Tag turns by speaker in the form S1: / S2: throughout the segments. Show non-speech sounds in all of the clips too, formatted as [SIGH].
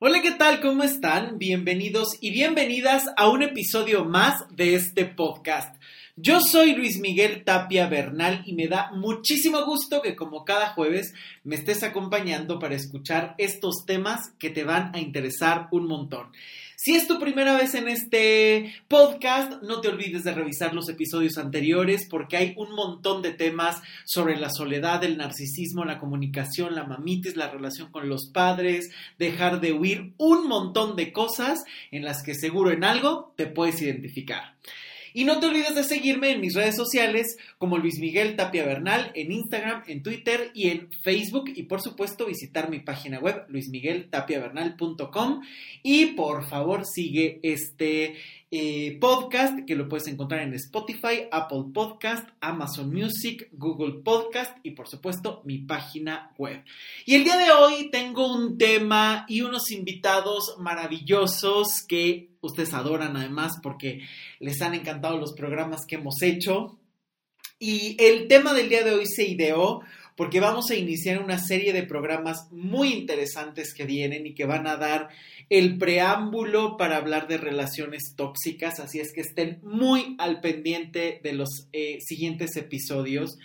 S1: Hola, ¿qué tal? ¿Cómo están? Bienvenidos y bienvenidas a un episodio más de este podcast. Yo soy Luis Miguel Tapia Bernal y me da muchísimo gusto que como cada jueves me estés acompañando para escuchar estos temas que te van a interesar un montón. Si es tu primera vez en este podcast, no te olvides de revisar los episodios anteriores porque hay un montón de temas sobre la soledad, el narcisismo, la comunicación, la mamitis, la relación con los padres, dejar de huir, un montón de cosas en las que seguro en algo te puedes identificar. Y no te olvides de seguirme en mis redes sociales como Luis Miguel Tapia Bernal en Instagram, en Twitter y en Facebook. Y por supuesto visitar mi página web luismigueltapiabernal.com. Y por favor sigue este eh, podcast que lo puedes encontrar en Spotify, Apple Podcast, Amazon Music, Google Podcast y por supuesto mi página web. Y el día de hoy tengo un tema y unos invitados maravillosos que ustedes adoran además porque les han encantado los programas que hemos hecho. Y el tema del día de hoy se ideó porque vamos a iniciar una serie de programas muy interesantes que vienen y que van a dar el preámbulo para hablar de relaciones tóxicas, así es que estén muy al pendiente de los eh, siguientes episodios,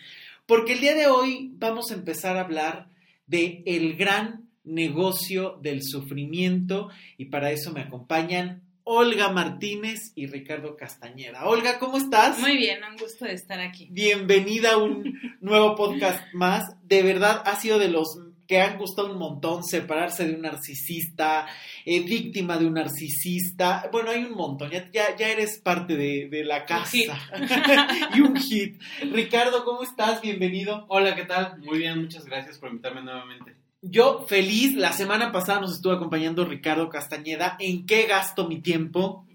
S1: porque el día de hoy vamos a empezar a hablar de el gran negocio del sufrimiento y para eso me acompañan Olga Martínez y Ricardo Castañeda. Olga, ¿cómo estás?
S2: Muy bien, un gusto de estar aquí.
S1: Bienvenida a un [LAUGHS] nuevo podcast más. De verdad, ha sido de los que han gustado un montón separarse de un narcisista, eh, víctima de un narcisista. Bueno, hay un montón, ya, ya, eres parte de, la casa. [LAUGHS] y un hit. Ricardo, ¿cómo estás? Bienvenido.
S3: Hola, ¿qué tal? Muy bien, muchas gracias por invitarme nuevamente.
S1: Yo feliz, la semana pasada nos estuvo acompañando Ricardo Castañeda. ¿En qué gasto mi tiempo?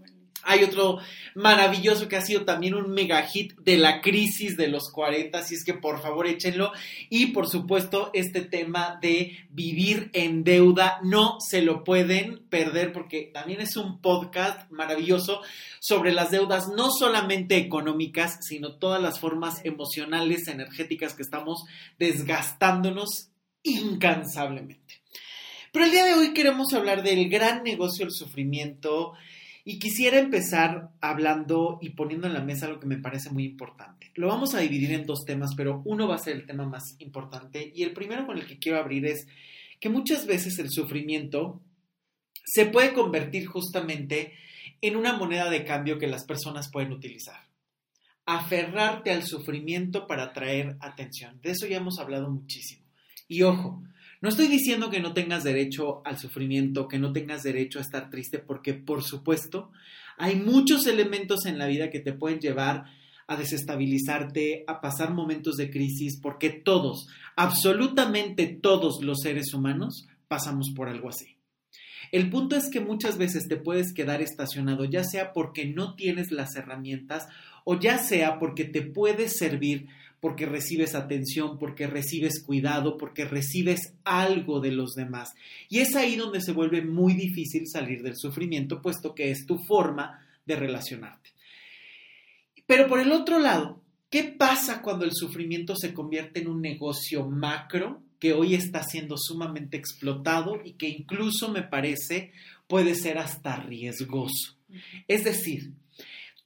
S1: Hay otro maravilloso que ha sido también un mega hit de la crisis de los 40, así es que por favor échenlo. Y por supuesto, este tema de vivir en deuda, no se lo pueden perder porque también es un podcast maravilloso sobre las deudas, no solamente económicas, sino todas las formas emocionales, energéticas que estamos desgastándonos incansablemente. Pero el día de hoy queremos hablar del gran negocio del sufrimiento y quisiera empezar hablando y poniendo en la mesa lo que me parece muy importante. Lo vamos a dividir en dos temas, pero uno va a ser el tema más importante y el primero con el que quiero abrir es que muchas veces el sufrimiento se puede convertir justamente en una moneda de cambio que las personas pueden utilizar. Aferrarte al sufrimiento para atraer atención. De eso ya hemos hablado muchísimo. Y ojo, no estoy diciendo que no tengas derecho al sufrimiento, que no tengas derecho a estar triste, porque por supuesto hay muchos elementos en la vida que te pueden llevar a desestabilizarte, a pasar momentos de crisis, porque todos, absolutamente todos los seres humanos pasamos por algo así. El punto es que muchas veces te puedes quedar estacionado, ya sea porque no tienes las herramientas o ya sea porque te puede servir porque recibes atención, porque recibes cuidado, porque recibes algo de los demás. Y es ahí donde se vuelve muy difícil salir del sufrimiento, puesto que es tu forma de relacionarte. Pero por el otro lado, ¿qué pasa cuando el sufrimiento se convierte en un negocio macro que hoy está siendo sumamente explotado y que incluso me parece puede ser hasta riesgoso? Es decir,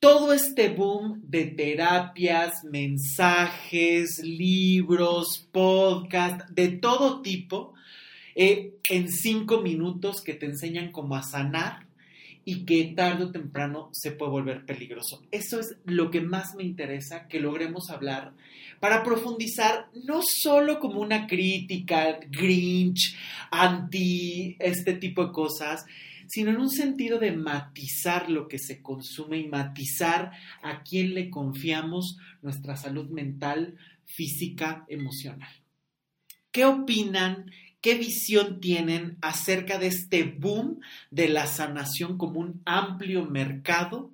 S1: todo este boom de terapias, mensajes, libros, podcast, de todo tipo, eh, en cinco minutos que te enseñan cómo a sanar y que tarde o temprano se puede volver peligroso. Eso es lo que más me interesa que logremos hablar para profundizar no solo como una crítica grinch, anti este tipo de cosas, sino en un sentido de matizar lo que se consume y matizar a quién le confiamos nuestra salud mental, física, emocional. ¿Qué opinan? ¿Qué visión tienen acerca de este boom de la sanación como un amplio mercado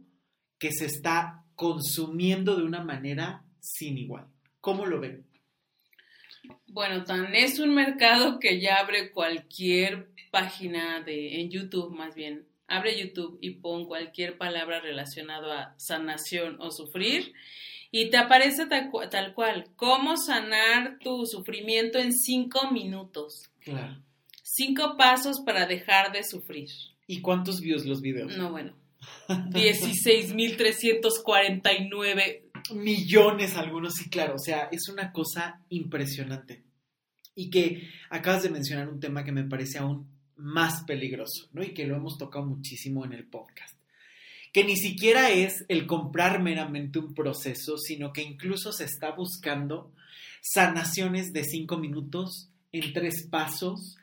S1: que se está consumiendo de una manera sin igual? ¿Cómo lo ven?
S2: Bueno, tan es un mercado que ya abre cualquier página de en YouTube, más bien, abre YouTube y pon cualquier palabra relacionada a sanación o sufrir y te aparece tal, tal cual, cómo sanar tu sufrimiento en cinco minutos. Claro. Cinco pasos para dejar de sufrir.
S1: ¿Y cuántos views los videos?
S2: No, bueno. [LAUGHS] 16.349.
S1: Millones algunos, sí, claro. O sea, es una cosa impresionante. Y que acabas de mencionar un tema que me parece aún más peligroso, ¿no? Y que lo hemos tocado muchísimo en el podcast. Que ni siquiera es el comprar meramente un proceso, sino que incluso se está buscando sanaciones de cinco minutos en tres pasos,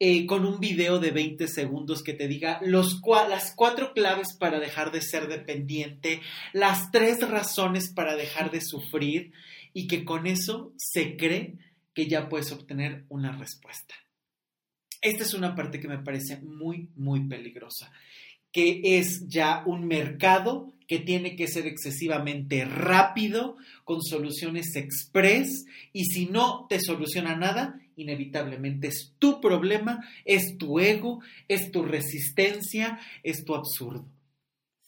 S1: eh, con un video de 20 segundos que te diga los las cuatro claves para dejar de ser dependiente, las tres razones para dejar de sufrir y que con eso se cree que ya puedes obtener una respuesta. Esta es una parte que me parece muy, muy peligrosa, que es ya un mercado que tiene que ser excesivamente rápido, con soluciones express, y si no te soluciona nada, inevitablemente es tu problema, es tu ego, es tu resistencia, es tu absurdo.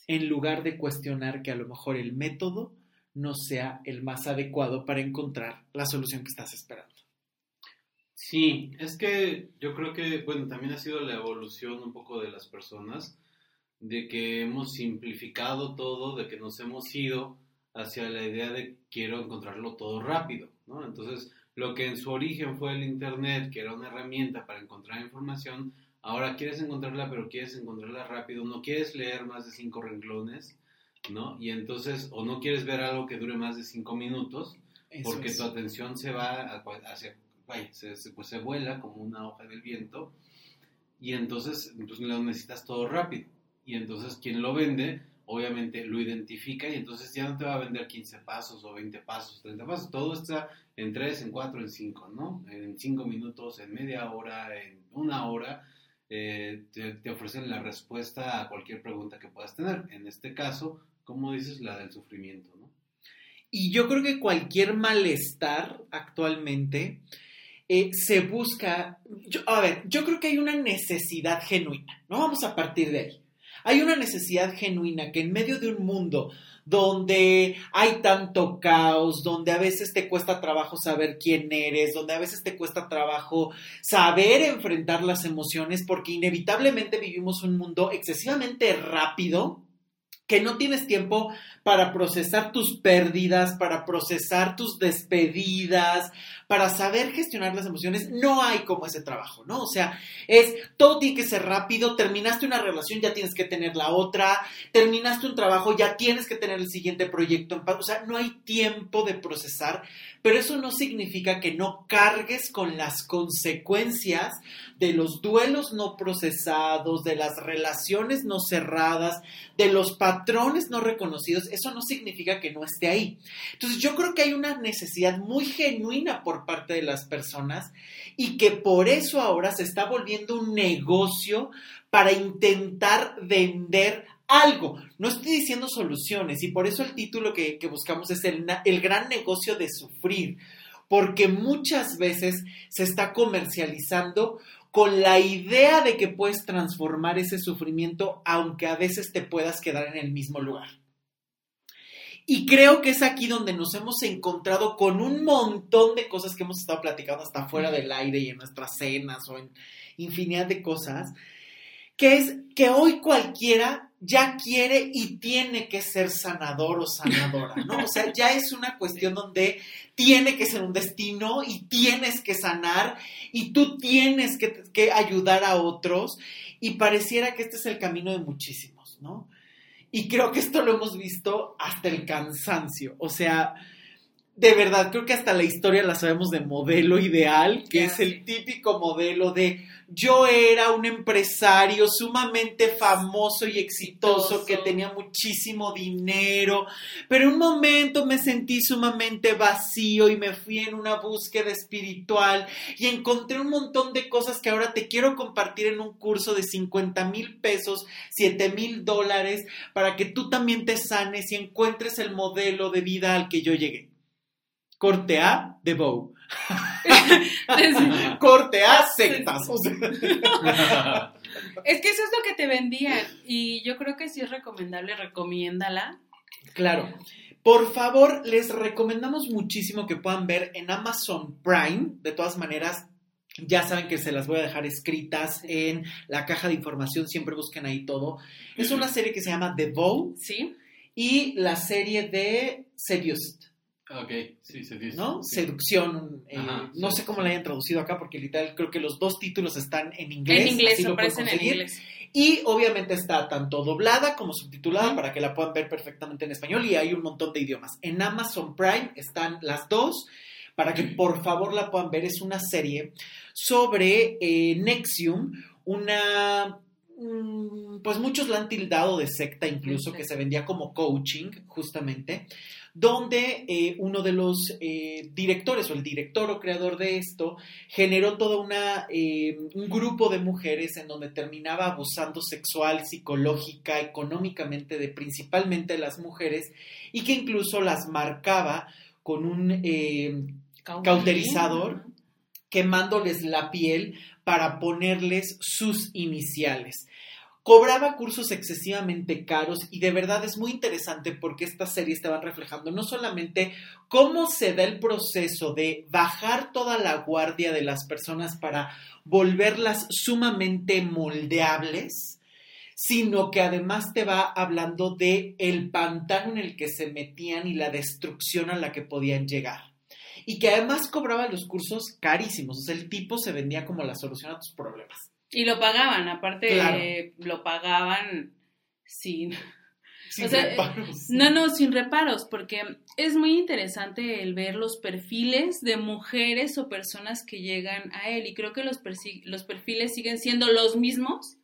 S1: En lugar de cuestionar que a lo mejor el método no sea el más adecuado para encontrar la solución que estás esperando.
S3: Sí, es que yo creo que, bueno, también ha sido la evolución un poco de las personas, de que hemos simplificado todo, de que nos hemos ido hacia la idea de quiero encontrarlo todo rápido, ¿no? Entonces, lo que en su origen fue el Internet, que era una herramienta para encontrar información, ahora quieres encontrarla, pero quieres encontrarla rápido, no quieres leer más de cinco renglones, ¿no? Y entonces, o no quieres ver algo que dure más de cinco minutos, porque tu atención se va hacia, se, pues se vuela como una hoja del viento, y entonces pues, lo necesitas todo rápido y entonces quien lo vende obviamente lo identifica y entonces ya no te va a vender 15 pasos o 20 pasos, 30 pasos, todo está en 3, en 4, en 5, ¿no? En 5 minutos, en media hora, en una hora, eh, te, ofrecen la respuesta a cualquier pregunta que puedas tener. En este caso, como dices, la del sufrimiento, ¿no?
S1: Y yo creo que cualquier malestar actualmente eh, se busca, a ver, yo creo que hay una necesidad genuina, ¿no? Vamos a partir de ahí. Hay una necesidad genuina que en medio de un mundo donde hay tanto caos, donde a veces te cuesta trabajo saber quién eres, donde a veces te cuesta trabajo saber enfrentar las emociones, porque inevitablemente vivimos un mundo excesivamente rápido, que no tienes tiempo para procesar tus pérdidas, para procesar tus despedidas, para saber gestionar las emociones, no hay como ese trabajo, ¿no? O sea, es todo tiene que ser rápido, terminaste una relación, ya tienes que tener la otra, terminaste un trabajo, ya tienes que tener el siguiente proyecto en paz, o sea, no hay tiempo de procesar, pero eso no significa que no cargues con las consecuencias de los duelos no procesados, de las relaciones no cerradas, de los patrones no reconocidos, eso no significa que no esté ahí. Entonces yo creo que hay una necesidad muy genuina por parte de las personas y que por eso ahora se está volviendo un negocio para intentar vender algo. No estoy diciendo soluciones y por eso el título que, buscamos es el gran negocio de sufrir, porque muchas veces se está comercializando con la idea de que puedes transformar ese sufrimiento, aunque a veces te puedas quedar en el mismo lugar. Y creo que es aquí donde nos hemos encontrado con un montón de cosas que hemos estado platicando hasta fuera del aire y en nuestras cenas o en infinidad de cosas, que es que hoy cualquiera ya quiere y tiene que ser sanador o sanadora, ¿no? O sea, ya es una cuestión donde tiene que ser un destino y tienes que sanar y tú tienes que, ayudar a otros y pareciera que este es el camino de muchísimos, ¿no? Y creo que esto lo hemos visto hasta el cansancio, o sea, de verdad, creo que hasta la historia la sabemos de modelo ideal, que es el típico modelo de yo era un empresario sumamente famoso y exitoso que tenía muchísimo dinero, pero en un momento me sentí sumamente vacío y me fui en una búsqueda espiritual y encontré un montón de cosas que ahora te quiero compartir en un curso de 50 mil pesos, 7 mil dólares, para que tú también te sanes y encuentres el modelo de vida al que yo llegué. Corte A de Bow. [LAUGHS] Corte A sectas.
S2: es que eso es lo que te vendían. Y yo creo que sí es recomendable, recomiéndala.
S1: Claro. Por favor, les recomendamos muchísimo que puedan ver en Amazon Prime. De todas maneras, Ya saben que se las voy a dejar escritas en la caja de información, siempre busquen ahí todo. Es una serie que se llama The Bow
S2: ¿Sí?
S1: y la serie de Seduced,
S3: Ok, sí, se dice.
S1: ¿no?
S3: Sí.
S1: Seducción. eh,
S3: Ajá,
S1: no
S3: sí,
S1: sé cómo
S3: sí.
S1: la hayan traducido acá porque literal creo que los dos títulos están en inglés.
S2: En inglés,
S1: así lo pueden
S2: aparecen en inglés.
S1: Y obviamente está tanto doblada como subtitulada para que la puedan ver perfectamente en español y hay un montón de idiomas. En Amazon Prime están las dos para que por favor la puedan ver. Es una serie sobre eh, Nexium, una... mm, Pues muchos la han tildado de secta incluso,
S2: Sí.
S1: que se vendía como coaching justamente, donde eh, uno de los eh, directores o el director o creador de esto generó toda una eh, un grupo de mujeres en donde terminaba abusando sexual, psicológica, económicamente de principalmente las mujeres y que incluso las marcaba con un Cauterizador. Quemándoles la piel para ponerles sus iniciales. Cobraba cursos excesivamente caros y de verdad es muy interesante porque estas series te van reflejando no solamente cómo se da el proceso de bajar toda la guardia de las personas para volverlas sumamente moldeables, sino que además te va hablando de el pantano en el que se metían y la destrucción a la que podían llegar. Y que además cobraba los cursos carísimos, el tipo se vendía como la solución a tus problemas.
S2: Y lo pagaban, aparte
S1: Claro.
S2: eh, lo pagaban sin...
S1: Sin
S2: O sea,
S1: reparos.
S2: No, no, sin reparos, porque es muy interesante el ver los perfiles de mujeres o personas que llegan a él y creo que los, los perfiles siguen siendo los mismos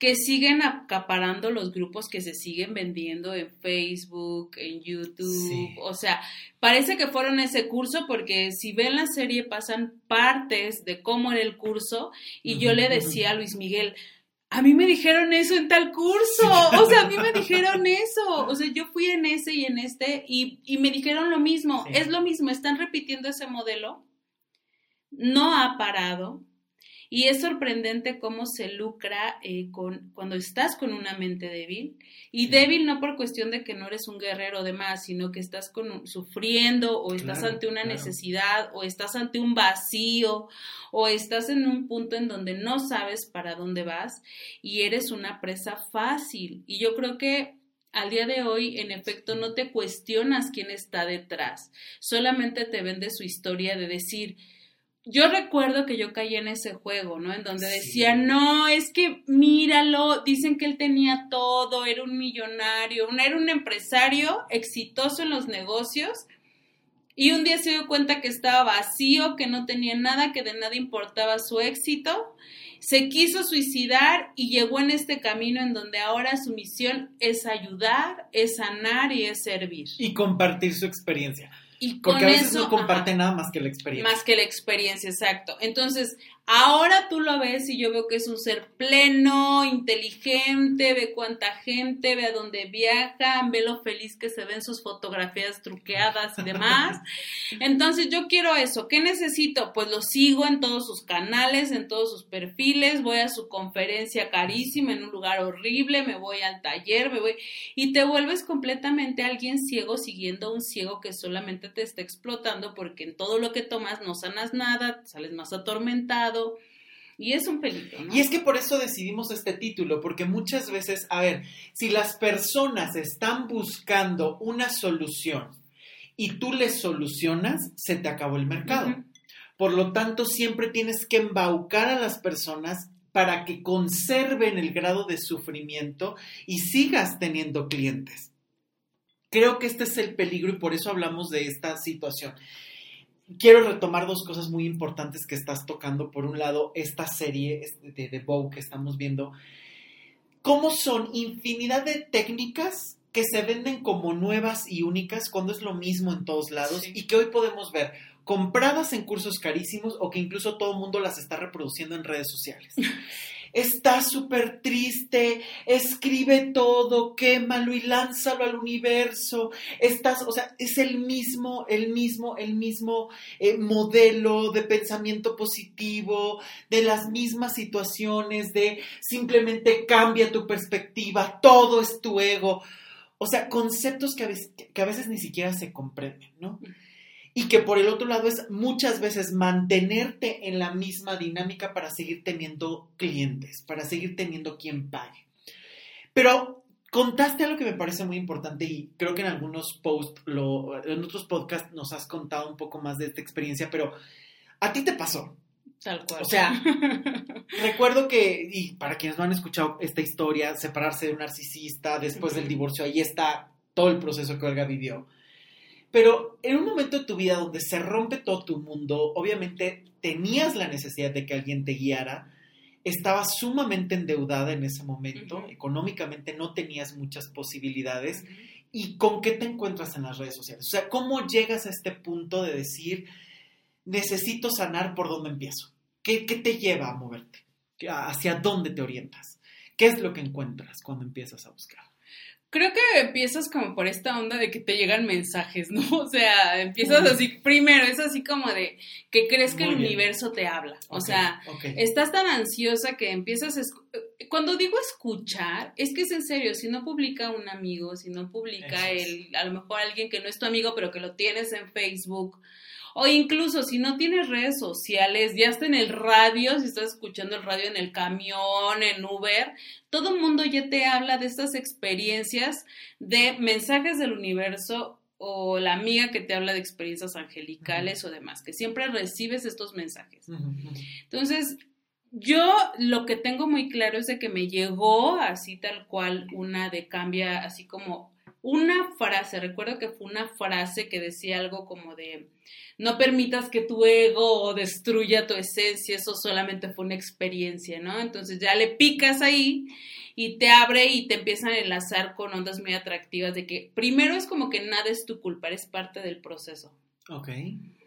S2: que siguen acaparando los grupos que se siguen vendiendo en Facebook, en YouTube,
S1: Sí.
S2: o sea, parece que fueron ese curso porque si ven la serie pasan partes de cómo era el curso y yo le decía a Luis Miguel, a mí me dijeron eso en tal curso, o sea, a mí me dijeron eso, o sea, yo fui en ese y en este y, y me dijeron lo mismo,
S1: Sí.
S2: es lo mismo, están repitiendo ese modelo, no ha parado y es sorprendente cómo se lucra eh, con, cuando estás con una mente débil y
S1: Sí.
S2: débil no por cuestión de que no eres un guerrero de más, sino que estás con sufriendo o estás
S1: Claro,
S2: ante una
S1: claro.
S2: necesidad o estás ante un vacío o estás en un punto en donde no sabes para dónde vas y eres una presa fácil. Y yo creo que al día de hoy, en efecto, no te cuestionas quién está detrás, solamente te vende su historia de decir, yo recuerdo que yo caí en ese juego, ¿no? En donde
S1: Sí.
S2: decía, no, es que míralo, dicen que él tenía todo, era un millonario, era un empresario exitoso en los negocios. Y un día se dio cuenta que estaba vacío, que no tenía nada, que de nada importaba su éxito. Se quiso suicidar y llegó en este camino en donde ahora su misión es ayudar, es sanar y es servir.
S1: Y compartir su experiencia.
S2: Y con
S1: Porque a veces
S2: eso
S1: no comparte
S2: ajá,
S1: nada más que la experiencia.
S2: más que la experiencia, exacto. Entonces, ahora tú lo ves y yo veo que es un ser pleno, inteligente, ve cuánta gente, ve a dónde viaja, ve lo feliz que se ven sus fotografías truqueadas y demás. [LAUGHS] Entonces, yo quiero eso. ¿Qué necesito? Pues lo sigo en todos sus canales, en todos sus perfiles, voy a su conferencia carísima en un lugar horrible, me voy al taller, me voy y te vuelves completamente alguien ciego siguiendo a un ciego que solamente te está explotando porque en todo lo que tomas no sanas nada, sales más atormentado y es un peligro, ¿no?
S1: Y es que por eso decidimos este título, porque muchas veces, a ver, si las personas están buscando una solución y tú les solucionas, se te acabó el mercado. Por lo tanto, siempre tienes que embaucar a las personas para que conserven el grado de sufrimiento y sigas teniendo clientes. Creo que este es el peligro y por eso hablamos de esta situación. Quiero retomar dos cosas muy importantes que estás tocando. Por un lado, esta serie de The Bow que estamos viendo. ¿Cómo son infinidad de técnicas que se venden como nuevas y únicas cuando es lo mismo en todos lados
S2: Sí.
S1: y que hoy podemos ver compradas en cursos carísimos o que incluso todo el mundo las está reproduciendo en redes sociales. [LAUGHS] Está súper triste, escribe todo, quémalo y lánzalo al universo. Estás, o sea, es el mismo, el mismo, el mismo eh, modelo de pensamiento positivo, de las mismas situaciones, de simplemente cambia tu perspectiva, todo es tu ego. O sea, conceptos que a veces, que a veces ni siquiera se comprenden, ¿no? Y que por el otro lado es muchas veces mantenerte en la misma dinámica para seguir teniendo clientes, para seguir teniendo quien pague. Pero contaste algo que me parece muy importante y creo que en algunos posts, en otros podcasts nos has contado un poco más de esta experiencia, pero a ti te pasó.
S2: Tal cual.
S1: O sea, [LAUGHS] recuerdo que, y para quienes no han escuchado esta historia, separarse de un narcisista después del divorcio, ahí está todo el proceso que Olga vivió. Pero en un momento de tu vida donde se rompe todo tu mundo, obviamente tenías la necesidad de que alguien te guiara, estabas sumamente endeudada en ese momento, económicamente no tenías muchas posibilidades. ¿Y con qué te encuentras en las redes sociales? O sea, ¿cómo llegas a este punto de decir, necesito sanar por dónde empiezo? ¿Qué, qué te lleva a moverte? ¿Qué- ¿Hacia dónde te orientas? ¿Qué es lo que encuentras cuando empiezas a buscar?
S2: Creo que empiezas como por esta onda de que te llegan mensajes, ¿no? [LAUGHS] O sea, empiezas así, primero, es así como de que crees que
S1: Muy
S2: el
S1: bien.
S2: universo te habla. O sea, estás tan ansiosa que empiezas a... escu- Cuando digo escuchar, es que es en serio, si no publica un amigo, si no publica
S1: es.
S2: el, a lo mejor alguien que no es tu amigo, pero que lo tienes en Facebook, o incluso si no tienes redes sociales, ya está en el radio, si estás escuchando el radio en el camión, en Uber, todo el mundo ya te habla de estas experiencias de mensajes del universo o la amiga que te habla de experiencias angelicales o demás, que siempre recibes estos mensajes. Entonces, yo lo que tengo muy claro es de que me llegó así tal cual una de cambia, así como una frase, recuerdo que fue una frase que decía algo como de, no permitas que tu ego destruya tu esencia, eso solamente fue una experiencia, ¿no? Entonces ya le picas ahí y te abre y te empiezan a enlazar con ondas muy atractivas de que primero es como que nada es tu culpa, eres parte del proceso.
S1: Ok.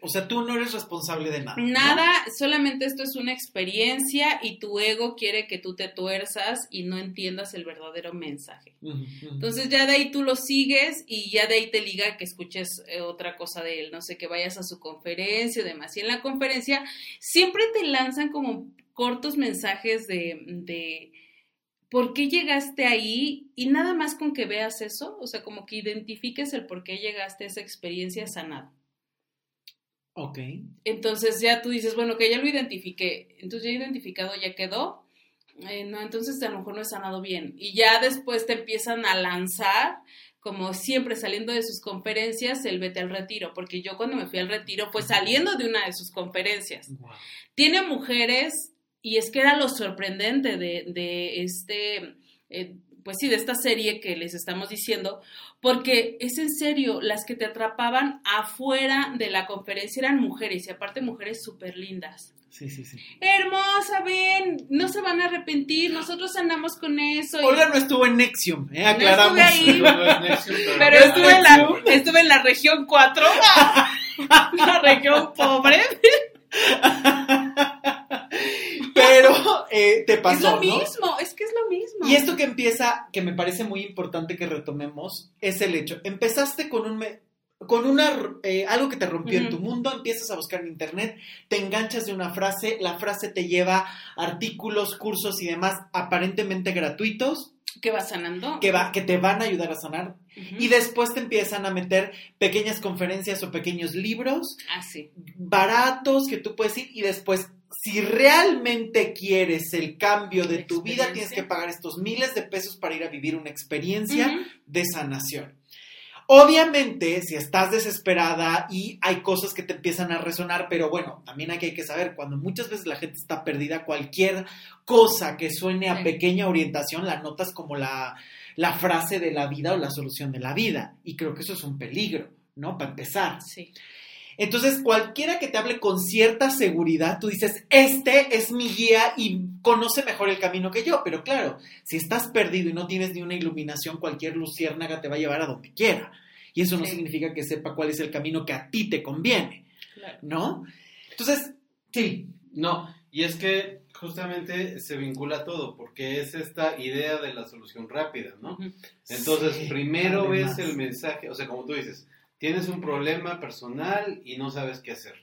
S1: O sea, tú no eres responsable de nada. ¿no?
S2: Nada, solamente esto es una experiencia y tu ego quiere que tú te tuerzas y no entiendas el verdadero mensaje. Entonces ya de ahí tú lo sigues y ya de ahí te liga que escuches eh, otra cosa de él, no sé, que vayas a su conferencia y demás. Y en la conferencia siempre te lanzan como cortos mensajes de, de por qué llegaste ahí y nada más con que veas eso, o sea, como que identifiques el por qué llegaste a esa experiencia sanado.
S1: Ok.
S2: Entonces ya tú dices, bueno, que ya lo identifiqué, entonces ya identificado, ya quedó. Eh, no, entonces a lo mejor no he sanado bien. Y ya después te empiezan a lanzar, como siempre saliendo de sus conferencias, el vete al retiro, porque yo cuando me fui al retiro fue saliendo de una de sus conferencias.
S1: Wow.
S2: Tiene mujeres, y es que era lo sorprendente de, de este, eh, pues sí, de esta serie que les estamos diciendo, porque es en serio, las que te atrapaban afuera de la conferencia eran mujeres, y aparte mujeres súper lindas.
S1: Sí, sí, sí.
S2: Hermosa, ven, no se van a arrepentir, nosotros andamos con eso. y-
S1: Olga no estuvo en Nexium, ¿eh?
S2: No
S1: Aclaramos.
S2: estuve ahí.
S3: No es Nexium, pero-
S2: Pero estuve en, la, estuve en la región 4, [LAUGHS] la región pobre.
S1: Pero eh, te pasó,
S2: es lo
S1: ¿no?
S2: mismo, es que es lo mismo.
S1: Y esto que empieza, que me parece muy importante que retomemos, es el hecho. Empezaste con un me- con una eh, algo que te rompió en tu mundo, empiezas a buscar en internet, te enganchas de una frase, la frase te lleva artículos, cursos y demás aparentemente gratuitos
S2: que va sanando.
S1: que va que te van a ayudar a sanar y después te empiezan a meter pequeñas conferencias o pequeños libros
S2: Ah, sí.
S1: baratos que tú puedes ir y después, si realmente quieres el cambio de tu vida, tienes que pagar estos miles de pesos para ir a vivir una experiencia de sanación. Obviamente, si estás desesperada y hay cosas que te empiezan a resonar, pero bueno, también hay que, hay que saber, cuando muchas veces la gente está perdida, cualquier cosa que suene a
S2: Sí.
S1: pequeña orientación la notas como la, la frase de la vida o la solución de la vida. Y creo que eso es un peligro, ¿no? Para empezar.
S2: Sí.
S1: Entonces, cualquiera que te hable con cierta seguridad, tú dices, este es mi guía y conoce mejor el camino que yo. Pero claro, si estás perdido y no tienes ni una iluminación, cualquier luciérnaga te va a llevar a donde quiera. Y eso no
S2: Sí.
S1: significa que sepa cuál es el camino que a ti te conviene,
S2: Claro.
S1: ¿no? Entonces, sí.
S3: No, y es que justamente se vincula todo, porque es esta idea de la solución rápida, ¿no? Entonces,
S1: Sí,
S3: primero
S1: además.
S3: ves el mensaje, o sea, como tú dices, tienes un problema personal y no sabes qué hacer.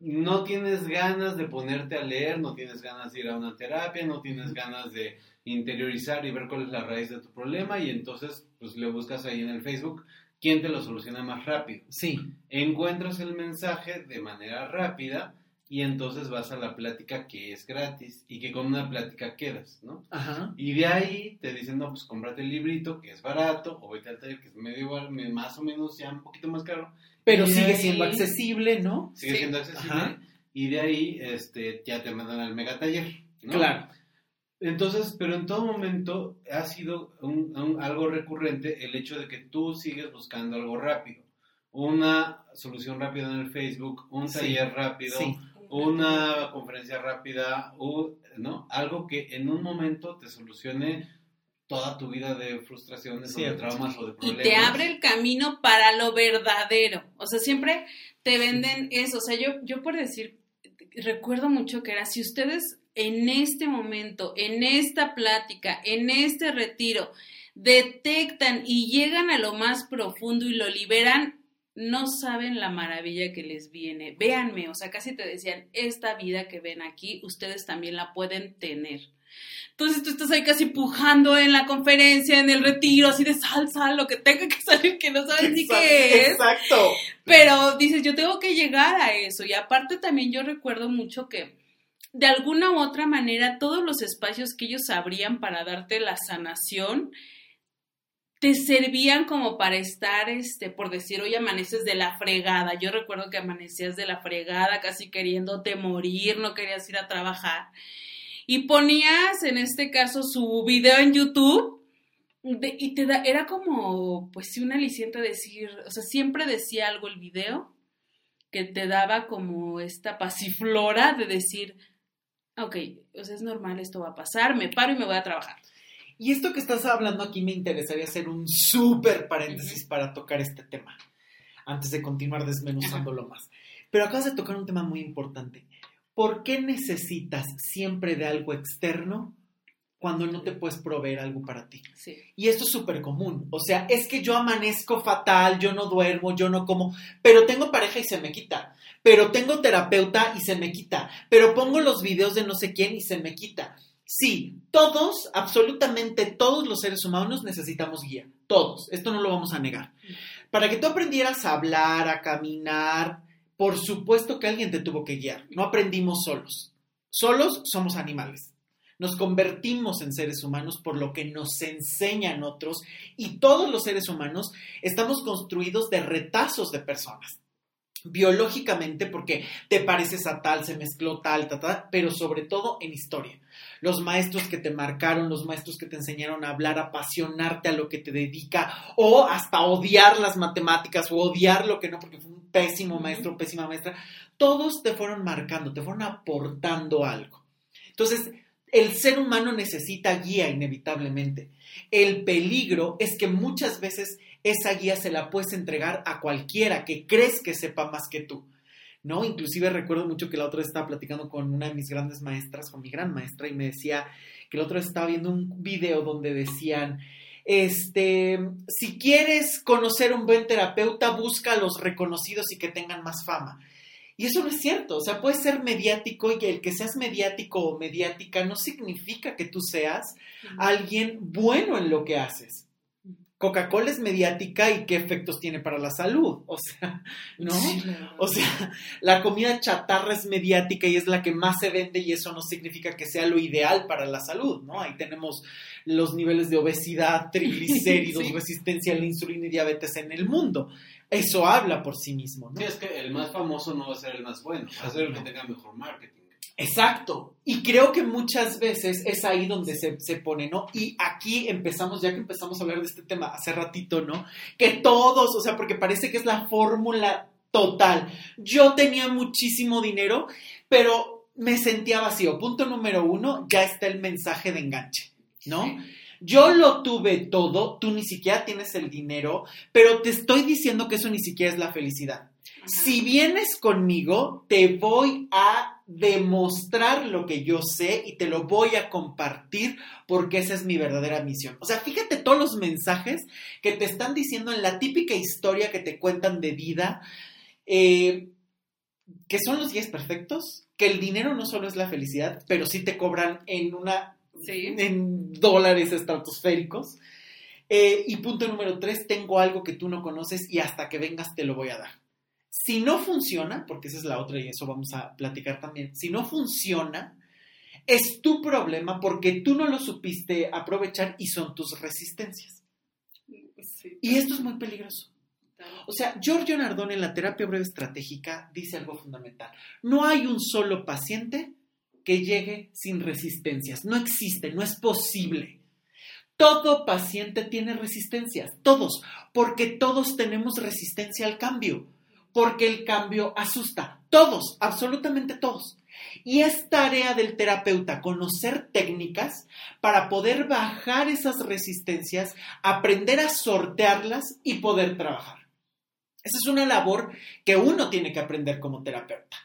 S3: No tienes ganas de ponerte a leer, no tienes ganas de ir a una terapia, no tienes ganas de interiorizar y ver cuál es la raíz de tu problema y entonces pues le buscas ahí en el Facebook quién te lo soluciona más rápido.
S1: Sí.
S3: Encuentras el mensaje de manera rápida y entonces vas a la plática que es gratis y que con una plática quedas, ¿no?
S1: Ajá.
S3: Y de ahí te dicen, no, pues cómprate el librito que es barato o vete al taller que es medio me- más o menos ya un poquito más caro.
S1: Pero sigue
S3: ahí
S1: siendo accesible, ¿no?
S3: Sigue
S2: Sí.
S3: siendo accesible.
S1: Ajá.
S3: Y de ahí este, ya te mandan al mega taller, ¿no?
S1: Claro.
S3: Entonces, pero en todo momento ha sido un- un- algo recurrente el hecho de que tú sigues buscando algo rápido. Una solución rápida en el Facebook, un
S1: Sí.
S3: taller rápido,
S1: Sí.
S3: Una conferencia rápida, o, ¿no? Algo que en un momento te solucione toda tu vida de frustraciones o de traumas o de
S2: Y
S3: problemas.
S2: te abre el camino para lo verdadero. O sea, siempre te venden eso. O sea, yo, yo por decir, recuerdo mucho que era, si ustedes en este momento, en esta plática, en este retiro, detectan y llegan a lo más profundo y lo liberan, no saben la maravilla que les viene. Véanme, o sea, casi te decían, esta vida que ven aquí, ustedes también la pueden tener. Entonces tú estás ahí casi pujando en la conferencia, en el retiro, así de sal, sal, lo que tenga que [LAUGHS] salir, que no sabes ni qué es.
S1: Exacto.
S2: Pero dices, yo tengo que llegar a eso. Y aparte también yo recuerdo mucho que de alguna u otra manera todos los espacios que ellos abrían para darte la sanación te servían como para estar, este, por decir, hoy amaneces de la fregada. Yo recuerdo que amanecías de la fregada, casi queriéndote morir, no querías ir a trabajar. Y ponías, en este caso, su video en YouTube de- y te da, era como, pues sí, un aliciente decir, o sea, siempre decía algo el video que te daba como esta pasiflora de decir, ok, o sea, es normal, esto va a pasar, me paro y me voy a trabajar.
S1: Y esto que estás hablando aquí me interesaría hacer un súper paréntesis para tocar este tema, antes de continuar desmenuzándolo más. Pero acabas de tocar un tema muy importante. ¿Por qué necesitas siempre de algo externo cuando no te puedes proveer algo para ti?
S2: Sí.
S1: Y esto es súper común. O sea, es que yo amanezco fatal, yo no duermo, yo no como, pero tengo pareja y se me quita. Pero tengo terapeuta y se me quita. Pero pongo los videos de no sé quién y se me quita. Sí, todos, absolutamente todos los seres humanos necesitamos guía. Todos. Esto no lo vamos a negar. Para que tú aprendieras a hablar, a caminar, por supuesto que alguien te tuvo que guiar. No aprendimos solos. Solos somos animales. Nos convertimos en seres humanos por lo que nos enseñan otros y todos los seres humanos estamos construidos de retazos de personas. Biológicamente, porque te pareces a tal, se mezcló tal, tal, tal, pero sobre todo en historia. Los maestros que te marcaron, los maestros que te enseñaron a hablar, a apasionarte a lo que te dedica, o hasta odiar las matemáticas, o odiar lo que no, porque fue un pésimo maestro, pésima maestra, todos te fueron marcando, te fueron aportando algo. Entonces, el ser humano necesita guía inevitablemente. El peligro es que muchas veces esa guía se la puedes entregar a cualquiera que crees que sepa más que tú. ¿No? Inclusive recuerdo mucho que la otra vez estaba platicando con una de mis grandes maestras, con mi gran maestra, y me decía que la otra vez estaba viendo un video donde decían, este, si quieres conocer un buen terapeuta, busca a los reconocidos y que tengan más fama. Y eso no es cierto, o sea, puedes ser mediático y el que seas mediático o mediática no significa que tú seas alguien bueno en lo que haces. Coca-Cola es mediática y qué efectos tiene para la salud, o sea, ¿no?
S2: Sí, claro.
S1: O sea, la comida chatarra es mediática y es la que más se vende y eso no significa que sea lo ideal para la salud, ¿no? Ahí tenemos los niveles de obesidad, triglicéridos, [LAUGHS]
S2: Sí.
S1: resistencia a la insulina y diabetes en el mundo. Eso habla por sí mismo, ¿no?
S3: Sí, es que el más famoso no va a ser el más bueno, va a ser el que tenga mejor marketing.
S1: Exacto. Y creo que muchas veces es ahí donde se, se pone, ¿no? Y aquí empezamos, ya que empezamos a hablar de este tema hace ratito, ¿no? Que todos, o sea, porque parece que es la fórmula total. Yo tenía muchísimo dinero, pero me sentía vacío. Punto número uno, ya está el mensaje de enganche, ¿no? Yo lo tuve todo, tú ni siquiera tienes el dinero, pero te estoy diciendo que eso ni siquiera es la felicidad.
S2: Ajá.
S1: Si vienes conmigo, te voy a demostrar lo que yo sé y te lo voy a compartir porque esa es mi verdadera misión. O sea, fíjate todos los mensajes que te están diciendo en la típica historia que te cuentan de vida, eh, que son los días perfectos, que el dinero no solo es la felicidad, pero sí te cobran en una
S2: Sí.
S1: en dólares estratosféricos. Eh, y punto número tres, tengo algo que tú no conoces y hasta que vengas te lo voy a dar. Si no funciona, porque esa es la otra y eso vamos a platicar también, si no funciona, es tu problema porque tú no lo supiste aprovechar y son tus resistencias.
S2: Sí.
S1: Y esto es muy peligroso. O sea, Giorgio Nardone en la terapia breve estratégica dice algo fundamental. No hay un solo paciente que llegue sin resistencias. No existe, no es posible. Todo paciente tiene resistencias, todos, porque todos tenemos resistencia al cambio, porque el cambio asusta, todos, absolutamente todos. Y es tarea del terapeuta conocer técnicas para poder bajar esas resistencias, aprender a sortearlas y poder trabajar. Esa es una labor que uno tiene que aprender como terapeuta.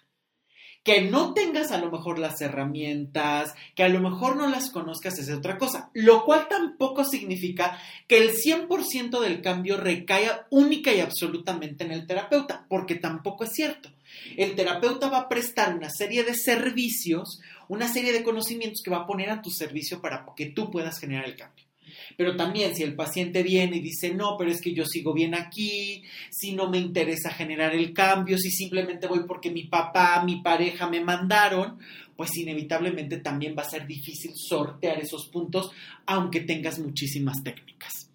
S1: Que no tengas a lo mejor las herramientas, que a lo mejor no las conozcas es otra cosa, lo cual tampoco significa que el 100% del cambio recaiga única y absolutamente en el terapeuta, porque tampoco es cierto. El terapeuta va a prestar una serie de servicios, una serie de conocimientos que va a poner a tu servicio para que tú puedas generar el cambio. Pero también si el paciente viene y dice, no, pero es que yo sigo bien aquí, si no me interesa generar el cambio, si simplemente voy porque mi papá, mi pareja me mandaron, pues inevitablemente también va a ser difícil sortear esos puntos, aunque tengas muchísimas técnicas.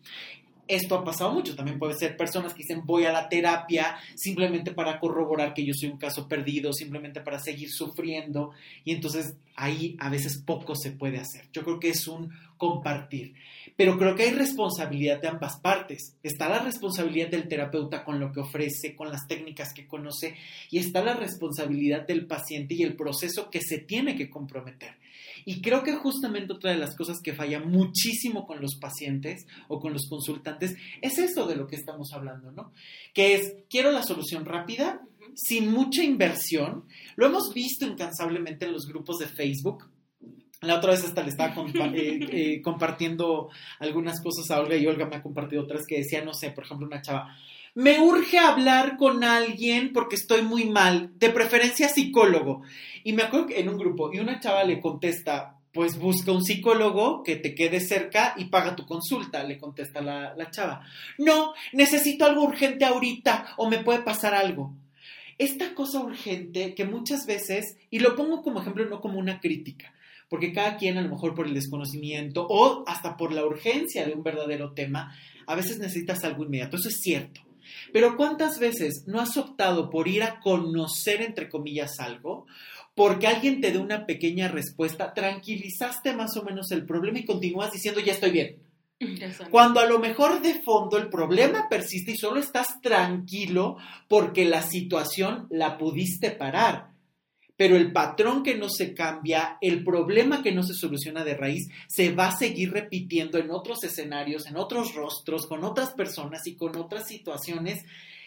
S1: Esto ha pasado mucho, también puede ser personas que dicen voy a la terapia simplemente para corroborar que yo soy un caso perdido, simplemente para seguir sufriendo y entonces ahí a veces poco se puede hacer. Yo creo que es un compartir. Pero creo que hay responsabilidad de ambas partes. Está la responsabilidad del terapeuta con lo que ofrece, con las técnicas que conoce, y está la responsabilidad del paciente y el proceso que se tiene que comprometer. Y creo que justamente otra de las cosas que falla muchísimo con los pacientes o con los consultantes es eso de lo que estamos hablando, ¿no? Que es, quiero la solución rápida, sin mucha inversión. Lo hemos visto incansablemente en los grupos de Facebook la otra vez hasta le estaba [LAUGHS] eh, eh, compartiendo algunas cosas a Olga y Olga me ha compartido otras que decía, no sé, por ejemplo, una chava, me urge hablar con alguien porque estoy muy mal, de preferencia psicólogo. Y me acuerdo que en un grupo, y una chava le contesta, pues busca un psicólogo que te quede cerca y paga tu consulta, le contesta la, chava. No, necesito algo urgente ahorita o me puede pasar algo. Esta cosa urgente que muchas veces, y lo pongo como ejemplo, no como una crítica, porque cada quien a lo mejor por el desconocimiento o hasta por la urgencia de un verdadero tema, a veces necesitas algo inmediato, eso es cierto. Pero ¿cuántas veces no has optado por ir a conocer, entre comillas, algo? Porque alguien te dé una pequeña respuesta, tranquilizaste más o menos el problema y continúas diciendo, ya estoy bien. Cuando a lo mejor de fondo el problema persiste y solo estás tranquilo porque la situación la pudiste parar pero el patrón que no se cambia, el problema que no se soluciona de raíz, se va a seguir repitiendo en otros escenarios, en otros rostros, con otras personas y con otras situaciones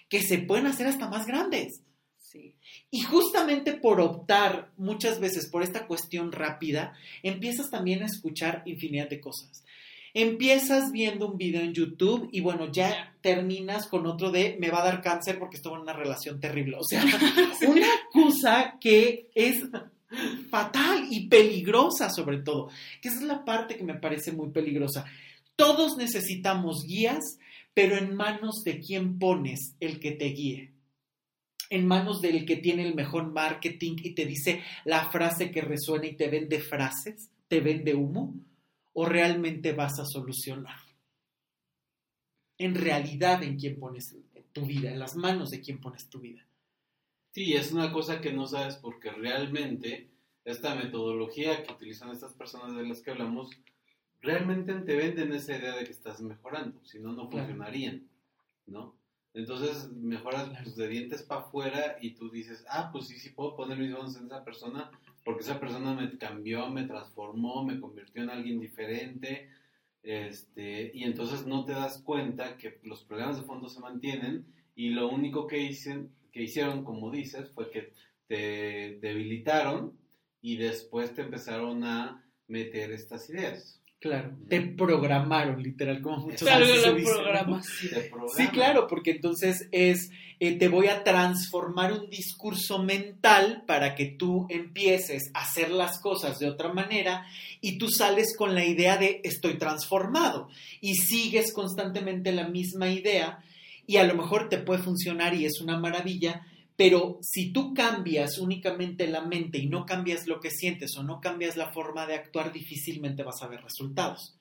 S1: que se pueden hacer hasta más grandes. Y justamente por optar muchas veces por esta cuestión rápida, empiezas también a escuchar infinidad de cosas. Empiezas viendo un video en YouTube y bueno, ya terminas con otro de me va a dar cáncer porque estuvo en una relación terrible. O sea, [LAUGHS] una cosa que es fatal y peligrosa sobre todo, que esa es la parte que me parece muy peligrosa. Todos necesitamos guías, pero en manos de quién pones el que te guíe. En manos del que tiene el mejor marketing y te dice la frase que resuena y te vende frases, te vende humo o realmente vas a solucionar? En realidad, ¿en quién pones tu vida? En las manos de quién pones tu vida.
S3: Sí, es una cosa que no sabes porque realmente esta metodología que utilizan estas personas de las que hablamos, realmente te venden esa idea de que estás mejorando, si no, no funcionarían, ¿no? Entonces mejoras pues, de dientes para afuera y tú dices, ah, pues sí, sí puedo poner mis manos en esa persona porque esa persona me cambió, me transformó, me convirtió en alguien diferente, este, y entonces no te das cuenta que los problemas de fondo se mantienen y lo único que, hicieron, que hicieron, como dices, fue que te debilitaron y después te empezaron a meter estas ideas.
S1: Claro, te programaron, literal, como muchos
S2: Claro, la programación.
S1: Sí, claro, porque entonces es, eh, te voy a transformar un discurso mental para que tú empieces a hacer las cosas de otra manera y tú sales con la idea de estoy transformado y sigues constantemente la misma idea y a lo mejor te puede funcionar y es una maravilla, pero si tú cambias únicamente la mente y no cambias lo que sientes o no cambias la forma de actuar, difícilmente vas a ver resultados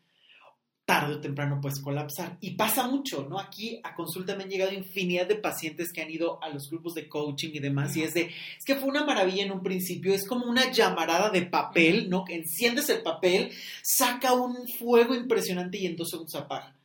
S1: tarde o temprano puedes colapsar. Y pasa mucho, ¿no? Aquí a consulta me han llegado infinidad de pacientes que han ido a los grupos de coaching y demás, y es de, es que fue una maravilla en un principio, es como una llamarada de papel, ¿no? Que enciendes el papel, saca un fuego impresionante y en dos segundos apaga,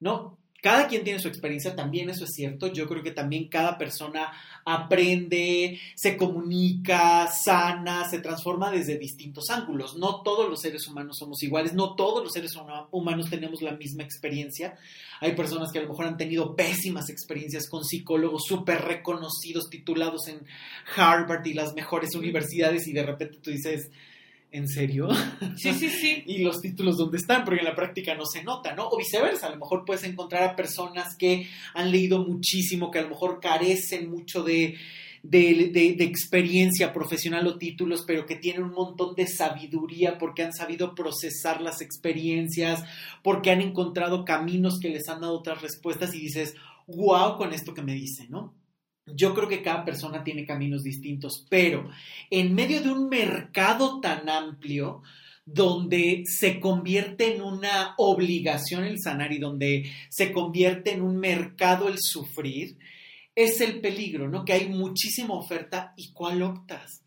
S1: ¿no? Cada quien tiene su experiencia, también eso es cierto. Yo creo que también cada persona aprende, se comunica, sana, se transforma desde distintos ángulos. No todos los seres humanos somos iguales, no todos los seres huma- humanos tenemos la misma experiencia. Hay personas que a lo mejor han tenido pésimas experiencias con psicólogos súper reconocidos, titulados en Harvard y las mejores universidades y de repente tú dices, ¿en serio?
S2: Sí, sí, sí. [LAUGHS]
S1: y los títulos donde están, porque en la práctica no se nota, ¿no? O viceversa, a lo mejor puedes encontrar a personas que han leído muchísimo, que a lo mejor carecen mucho de, de, de- de experiencia profesional o títulos, pero que tienen un montón de sabiduría porque han sabido procesar las experiencias, porque han encontrado caminos que les han dado otras respuestas y dices, wow con esto que me dice, ¿no? Yo creo que cada persona tiene caminos distintos, pero en medio de un mercado tan amplio, donde se convierte en una obligación el sanar y donde se convierte en un mercado el sufrir, es el peligro, ¿no? Que hay muchísima oferta y cuál optas.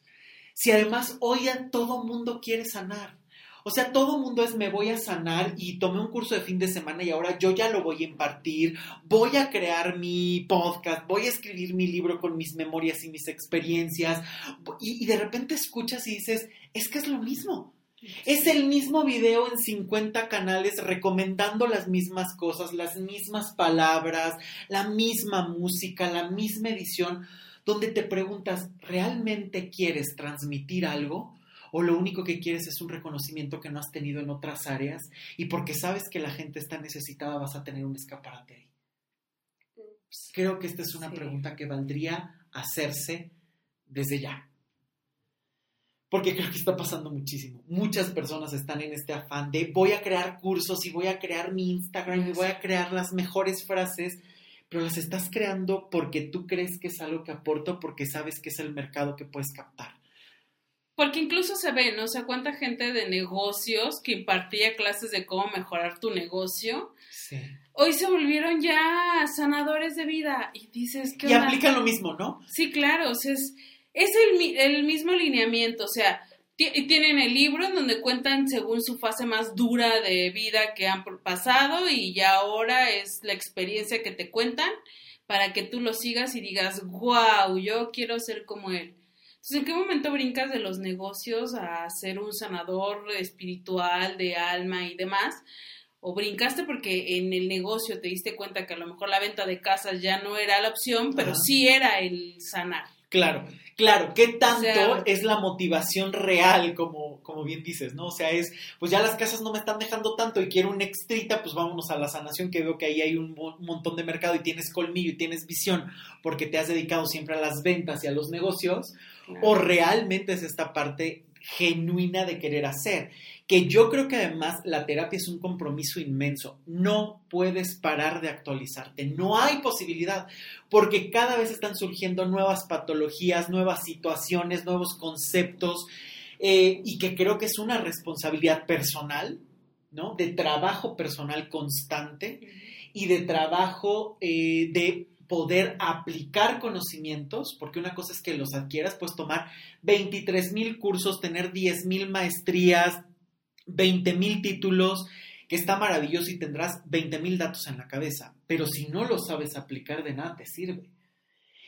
S1: Si además hoy a todo mundo quiere sanar. O sea, todo mundo es me voy a sanar y tomé un curso de fin de semana y ahora yo ya lo voy a impartir, voy a crear mi podcast, voy a escribir mi libro con mis memorias y mis experiencias y, de repente escuchas y dices, es que es lo mismo. Es el mismo video en 50 canales recomendando las mismas cosas, las mismas palabras, la misma música, la misma edición, donde te preguntas, ¿realmente quieres transmitir algo? ¿O lo único que quieres es un reconocimiento que no has tenido en otras áreas? Y porque sabes que la gente está necesitada, vas a tener un escaparate ahí. Creo que esta es una
S2: Sí.
S1: pregunta que valdría hacerse desde ya. Porque creo que está pasando muchísimo. Muchas personas están en este afán de voy a crear cursos y voy a crear mi Instagram y voy a crear las mejores frases, pero las estás creando porque tú crees que es algo que aporta porque sabes que es el mercado que puedes captar.
S2: Porque incluso se ve, ¿no? O sea, cuánta gente de negocios que impartía clases de cómo mejorar tu negocio,
S1: Sí.
S2: hoy se volvieron ya sanadores de vida. Y dices, ¿qué
S1: Y
S2: onda?
S1: aplican lo mismo, ¿no?
S2: Sí, claro, o sea, es, es el, el mismo lineamiento, o sea, tienen el libro en donde cuentan según su fase más dura de vida que han pasado y ya ahora es la experiencia que te cuentan para que tú lo sigas y digas, wow, yo quiero ser como él. Entonces, ¿en qué momento brincas de los negocios a ser un sanador espiritual, de alma y demás? O brincaste porque en el negocio te diste cuenta que a lo mejor la venta de casas ya no era la opción, pero
S1: Ajá.
S2: sí era el sanar.
S1: Claro, claro. ¿Qué tanto
S2: O sea-
S1: es la motivación real, como, como bien dices, ¿no? O sea, es, pues ya las casas no me están dejando tanto y quiero un extrita, pues vámonos a la sanación, que veo que ahí hay un mo- montón de mercado y tienes colmillo y tienes visión, porque te has dedicado siempre a las ventas y a los negocios, o realmente es esta parte genuina de querer hacer. Que yo creo que además la terapia es un compromiso inmenso. No puedes parar de actualizarte. No hay posibilidad. Porque cada vez están surgiendo nuevas patologías, nuevas situaciones, nuevos conceptos. eh, y que creo que es una responsabilidad personal, ¿no? De trabajo personal constante y de trabajo eh, de poder aplicar conocimientos, porque una cosa es que los adquieras, puedes tomar 23 mil cursos, tener 10 mil maestrías, 20 mil títulos, que está maravilloso y tendrás 20 mil datos en la cabeza, pero si no lo sabes aplicar, de nada te sirve.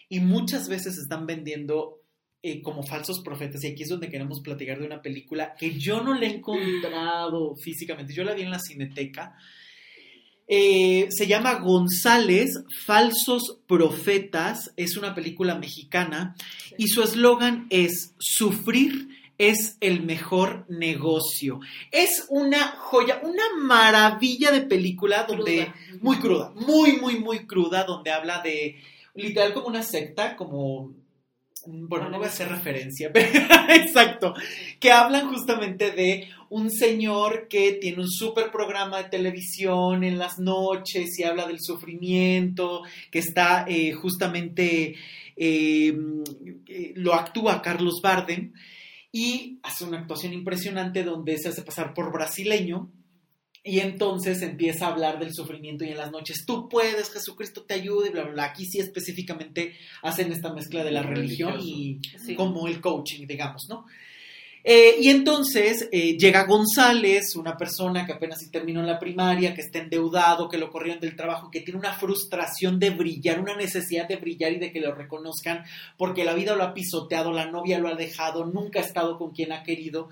S1: Y muchas veces están vendiendo eh, como falsos profetas, y aquí es donde queremos platicar de una película que yo no la he encontrado físicamente, yo la vi en la cineteca, eh, se llama González, Falsos Profetas, es una película mexicana y su eslogan es, sufrir es el mejor negocio. Es una joya, una maravilla de película donde
S2: Cruda.
S1: muy cruda, muy muy muy cruda donde habla de literal como una secta, como bueno, no voy a hacer referencia, [LAUGHS] pero exacto, que hablan justamente de un señor que tiene un súper programa de televisión en las noches y habla del sufrimiento, que está eh, justamente, eh, eh, lo actúa Carlos Bardem y hace una actuación impresionante donde se hace pasar por brasileño y entonces empieza a hablar del sufrimiento y en las noches, tú puedes, Jesucristo te ayude, bla, bla, bla. Aquí sí específicamente hacen esta mezcla de la religión y
S2: Sí.
S1: como el coaching, digamos, ¿no? Eh, y entonces eh, llega González, una persona que apenas si terminó la primaria, que está endeudado, que lo corrieron del trabajo, que tiene una frustración de brillar, una necesidad de brillar y de que lo reconozcan, porque la vida lo ha pisoteado, la novia lo ha dejado, nunca ha estado con quien ha querido.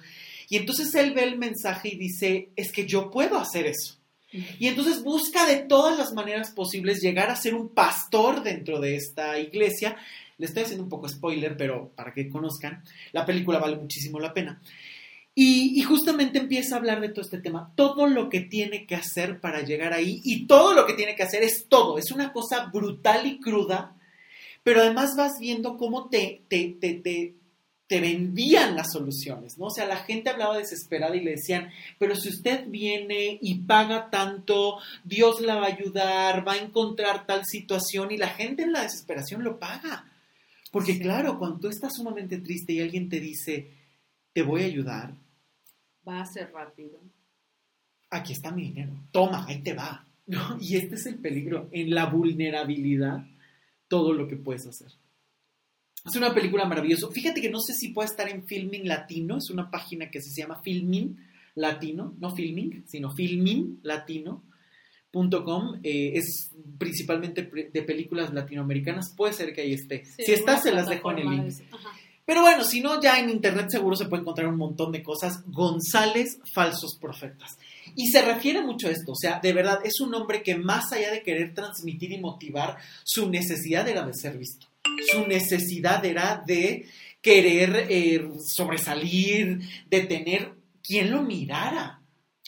S1: Y entonces él ve el mensaje y dice, es que yo puedo hacer eso. Y entonces busca de todas las maneras posibles llegar a ser un pastor dentro de esta iglesia. Le estoy haciendo un poco spoiler, pero para que conozcan, la película vale muchísimo la pena. Y, y justamente empieza a hablar de todo este tema, todo lo que tiene que hacer para llegar ahí, y todo lo que tiene que hacer es todo, es una cosa brutal y cruda, pero además vas viendo cómo te, te, te, te, te vendían las soluciones, ¿no? O sea, la gente hablaba desesperada y le decían, pero si usted viene y paga tanto, Dios la va a ayudar, va a encontrar tal situación y la gente en la desesperación lo paga. Porque claro, cuando tú estás sumamente triste y alguien te dice, te voy a ayudar,
S2: Va a ser rápido.
S1: aquí está mi dinero, toma, ahí te va. ¿no? Y este es el peligro, en la vulnerabilidad, todo lo que puedes hacer. Es una película maravillosa. Fíjate que no sé si puede estar en Filming Latino, es una página que se llama Filming Latino, no Filming, sino filminglatino.com. Eh, es principalmente de películas latinoamericanas, puede ser que ahí esté.
S2: Sí,
S1: si está, se las dejo en el link. Pero bueno, si no, ya en internet seguro se puede encontrar un montón de cosas. González, falsos profetas. Y se refiere mucho a esto, o sea, de verdad, es un hombre que más allá de querer transmitir y motivar, su necesidad era de ser visto. Su necesidad era de querer eh, sobresalir, de tener quien lo mirara.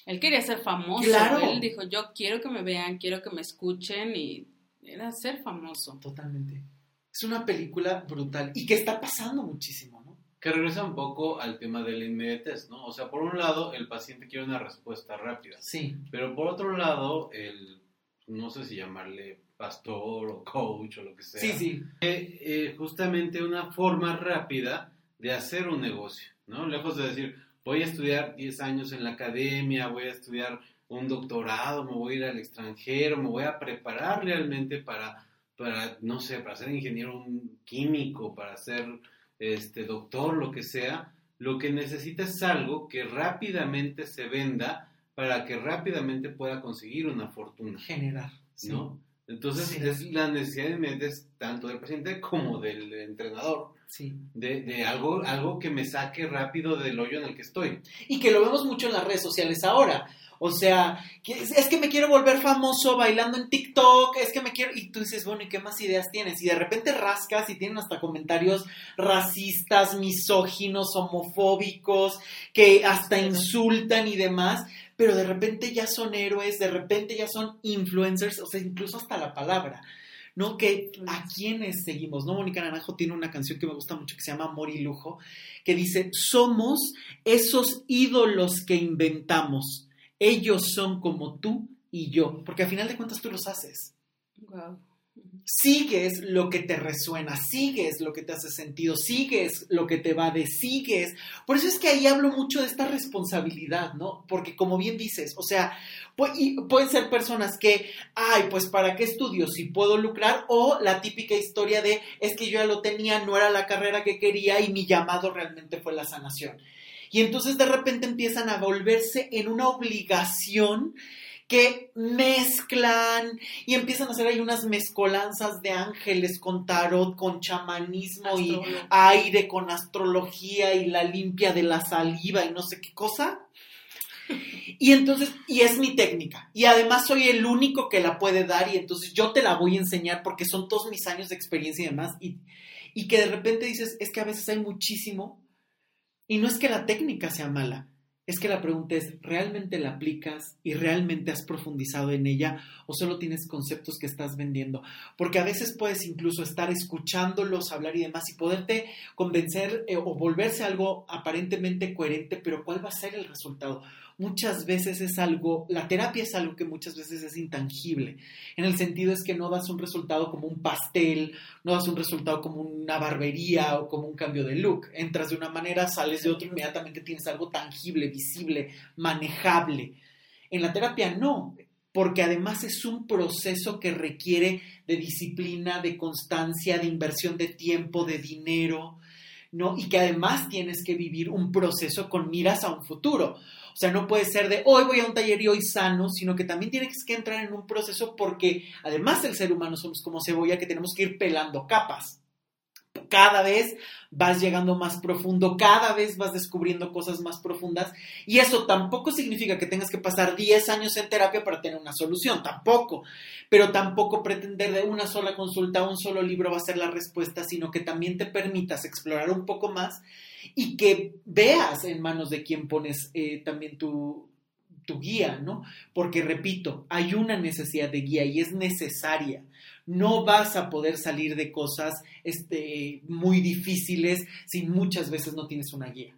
S2: Él quería ser famoso.
S1: Claro.
S2: Él dijo, yo quiero que me vean, quiero que me escuchen y era ser famoso.
S1: Totalmente. Es una película brutal y que está pasando muchísimo, ¿no?
S3: Que regresa un poco al tema de la inmediatez, ¿no? O sea, por un lado, el paciente quiere una respuesta rápida,
S1: Sí.
S3: pero por otro lado, el, no sé si llamarle pastor o coach o lo que sea,
S1: Sí, sí.
S3: eh, eh, justamente una forma rápida de hacer un negocio, ¿no? Lejos de decir, voy a estudiar 10 años en la academia, voy a estudiar un doctorado, me voy a ir al extranjero, me voy a preparar realmente para, para no sé, para ser ingeniero un químico, para ser este doctor, lo que sea, lo que necesita es algo que rápidamente se venda para que rápidamente pueda conseguir una fortuna,
S1: Generar. sí.
S3: Entonces
S1: Sí.
S3: es la necesidad inmediata es tanto del paciente como del entrenador
S1: Sí.
S3: de, de algo, algo que me saque rápido del hoyo en el que estoy.
S1: Y que lo vemos mucho en las redes sociales ahora. O sea, es, que me quiero volver famoso bailando en TikTok, es que me quiero... Y tú dices, bueno, ¿y qué más ideas tienes? Y de repente rascas y tienen hasta comentarios racistas, misóginos, homofóbicos, que hasta insultan y demás, pero de repente ya son héroes, de repente ya son influencers, o sea, incluso hasta la palabra. ¿no? Que a quienes seguimos, ¿no? Mónica Naranjo tiene una canción que me gusta mucho que se llama Amor y Lujo, que dice, somos esos ídolos que inventamos. Ellos son como tú y yo, porque al final de cuentas tú los haces.
S2: Wow.
S1: Sigues lo que te resuena, sigues lo que te hace sentido, sigues lo que te va de, sigues. Por eso es que ahí hablo mucho de esta responsabilidad, ¿no? Porque como bien dices, o sea, pueden ser personas que, ay, pues para qué estudio si puedo lucrar, o la típica historia de, es que yo ya lo tenía, no era la carrera que quería y mi llamado realmente fue la sanación. Y entonces de repente empiezan a volverse en una obligación que mezclan y empiezan a hacer ahí unas mezcolanzas de ángeles con tarot, con chamanismo y aire, con astrología y la limpia de la saliva y no sé qué cosa. Y entonces, y es mi técnica. Y además soy el único que la puede dar y entonces yo te la voy a enseñar porque son todos mis años de experiencia y demás. Y, y que de repente dices, es que a veces hay muchísimo Y no es que la técnica sea mala, es que la pregunta es, ¿realmente la aplicas y realmente has profundizado en ella o solo tienes conceptos que estás vendiendo? Porque a veces puedes incluso estar escuchándolos hablar y demás y poderte convencer eh, o volverse algo aparentemente coherente, pero ¿cuál va a ser el resultado? Muchas veces es algo, la terapia es algo que muchas veces es intangible, en el sentido es que no das un resultado como un pastel, no das un resultado como una barbería o como un cambio de look, entras de una manera, sales de otra, inmediatamente tienes algo tangible, visible, manejable. En la terapia no, porque además es un proceso que requiere de disciplina, de constancia, de inversión de tiempo, de dinero, ¿no? Y que además tienes que vivir un proceso con miras a un futuro. O sea, no puede ser de hoy voy a un taller y hoy sano, sino que también tienes que entrar en un proceso porque además del ser humano somos como cebolla que tenemos que ir pelando capas. Cada vez vas llegando más profundo, cada vez vas descubriendo cosas más profundas y eso tampoco significa que tengas que pasar 10 años en terapia para tener una solución, tampoco, pero tampoco pretender de una sola consulta, un solo libro va a ser la respuesta, sino que también te permitas explorar un poco más y que veas en manos de quien pones eh, también tu, tu guía, ¿no? Porque repito, hay una necesidad de guía y es necesaria no vas a poder salir de cosas este, muy difíciles si muchas veces no tienes una guía.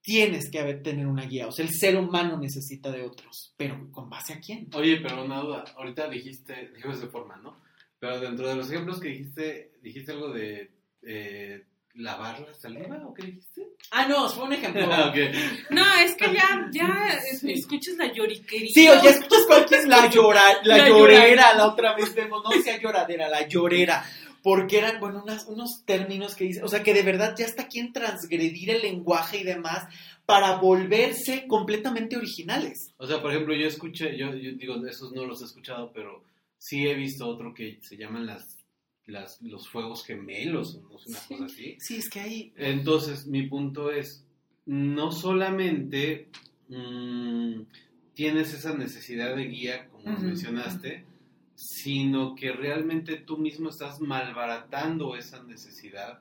S1: Tienes que tener una guía, o sea, el ser humano necesita de otros, pero ¿con base a quién?
S3: Oye, pero una duda, ahorita dijiste, dijiste de forma, ¿no? Pero dentro de los ejemplos que dijiste, dijiste algo de eh, lavar la saliva o qué dijiste?
S1: Ah, no, fue un ejemplo. [LAUGHS]
S2: No, es que ya, ya escuchas la lloriquería.
S1: Sí, o ya escuchas cualquier la llora, la, llorera, la otra vez vemos, no decía lloradera, la llorera. Porque eran, bueno, unos términos que dice, o sea, que de verdad ya está aquí en transgredir el lenguaje y demás para volverse completamente originales.
S3: O sea, por ejemplo, yo escuché, yo, yo digo, esos no los he escuchado, pero sí he visto otro que se llaman las las, los fuegos gemelos, no una cosa así.
S1: Sí, es que hay...
S3: Entonces, mi punto es, no solamente mm, tienes esa necesidad de guía, como mencionaste, sino que realmente tú mismo estás malbaratando esa necesidad,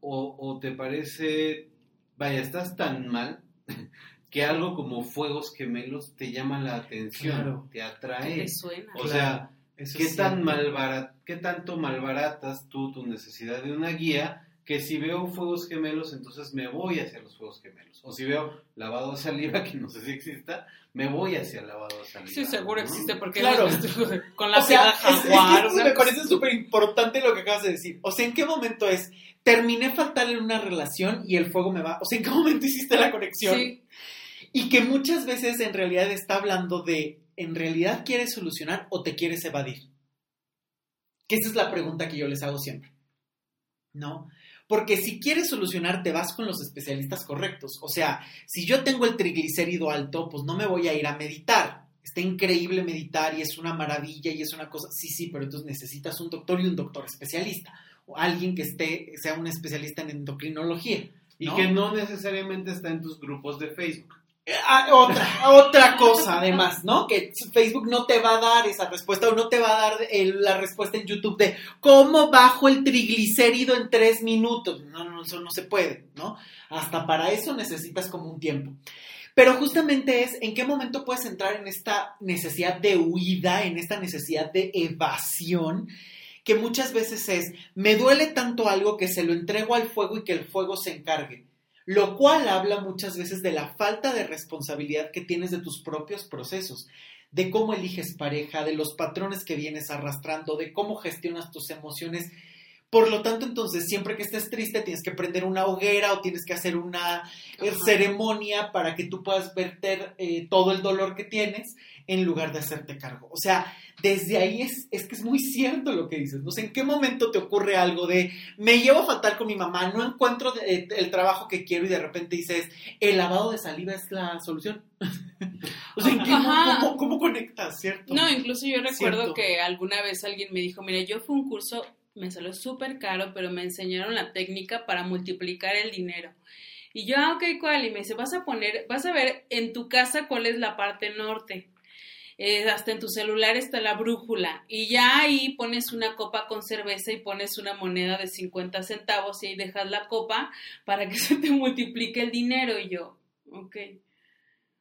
S3: o, o te parece, vaya, estás tan mal [LAUGHS] que algo como fuegos gemelos te llama la atención, te atrae.
S2: Te suena.
S3: O sea, ¿Qué, tan ¿Qué tanto malbaratas tú tu necesidad de una guía que si veo fuegos gemelos, entonces me voy hacia los fuegos gemelos? O si veo lavado de saliva, que no sé si exista, me voy hacia el lavado de saliva.
S2: Sí, seguro existe, porque
S1: claro. [LAUGHS]
S2: con la o sea, jaguar.
S1: me parece súper importante lo que acabas de decir. O sea, ¿en qué momento es? Terminé fatal en una relación y el fuego me va. O sea, ¿en qué momento hiciste la conexión? Sí. Y que muchas veces en realidad está hablando de ¿en realidad quieres solucionar o te quieres evadir? Que esa es la pregunta que yo les hago siempre. ¿No? Porque si quieres solucionar, te vas con los especialistas correctos. O sea, si yo tengo el triglicérido alto, pues no me voy a ir a meditar. Está increíble meditar y es una maravilla y es una cosa. Sí, sí, pero entonces necesitas un doctor y un doctor especialista. O alguien que esté, sea un especialista en endocrinología.
S3: Y que no necesariamente está en tus grupos de Facebook.
S1: Ah, otra, otra cosa además, ¿no? Que Facebook no te va a dar esa respuesta o no te va a dar la respuesta en YouTube de cómo bajo el triglicérido en tres minutos. No, no, eso no se puede, ¿no? Hasta para eso necesitas como un tiempo. Pero justamente es en qué momento puedes entrar en esta necesidad de huida, en esta necesidad de evasión, que muchas veces es, me duele tanto algo que se lo entrego al fuego y que el fuego se encargue lo cual habla muchas veces de la falta de responsabilidad que tienes de tus propios procesos, de cómo eliges pareja, de los patrones que vienes arrastrando, de cómo gestionas tus emociones. Por lo tanto, entonces, siempre que estés triste, tienes que prender una hoguera o tienes que hacer una eh, ceremonia para que tú puedas verter eh, todo el dolor que tienes en lugar de hacerte cargo. O sea, desde ahí es, es que es muy cierto lo que dices. No sé en qué momento te ocurre algo de me llevo fatal con mi mamá, no encuentro eh, el trabajo que quiero y de repente dices, el lavado de saliva es la solución. [LAUGHS] o sea, ¿cómo, cómo, conectas, cierto?
S2: No, incluso yo recuerdo que alguna vez alguien me dijo, mira, yo fui un curso, me salió súper caro, pero me enseñaron la técnica para multiplicar el dinero. Y yo, ah, ok, ¿cuál? Y me dice, vas a poner, vas a ver en tu casa cuál es la parte norte hasta en tu celular está la brújula y ya ahí pones una copa con cerveza y pones una moneda de 50 centavos y ahí dejas la copa para que [LAUGHS] se te multiplique el dinero y yo, ok.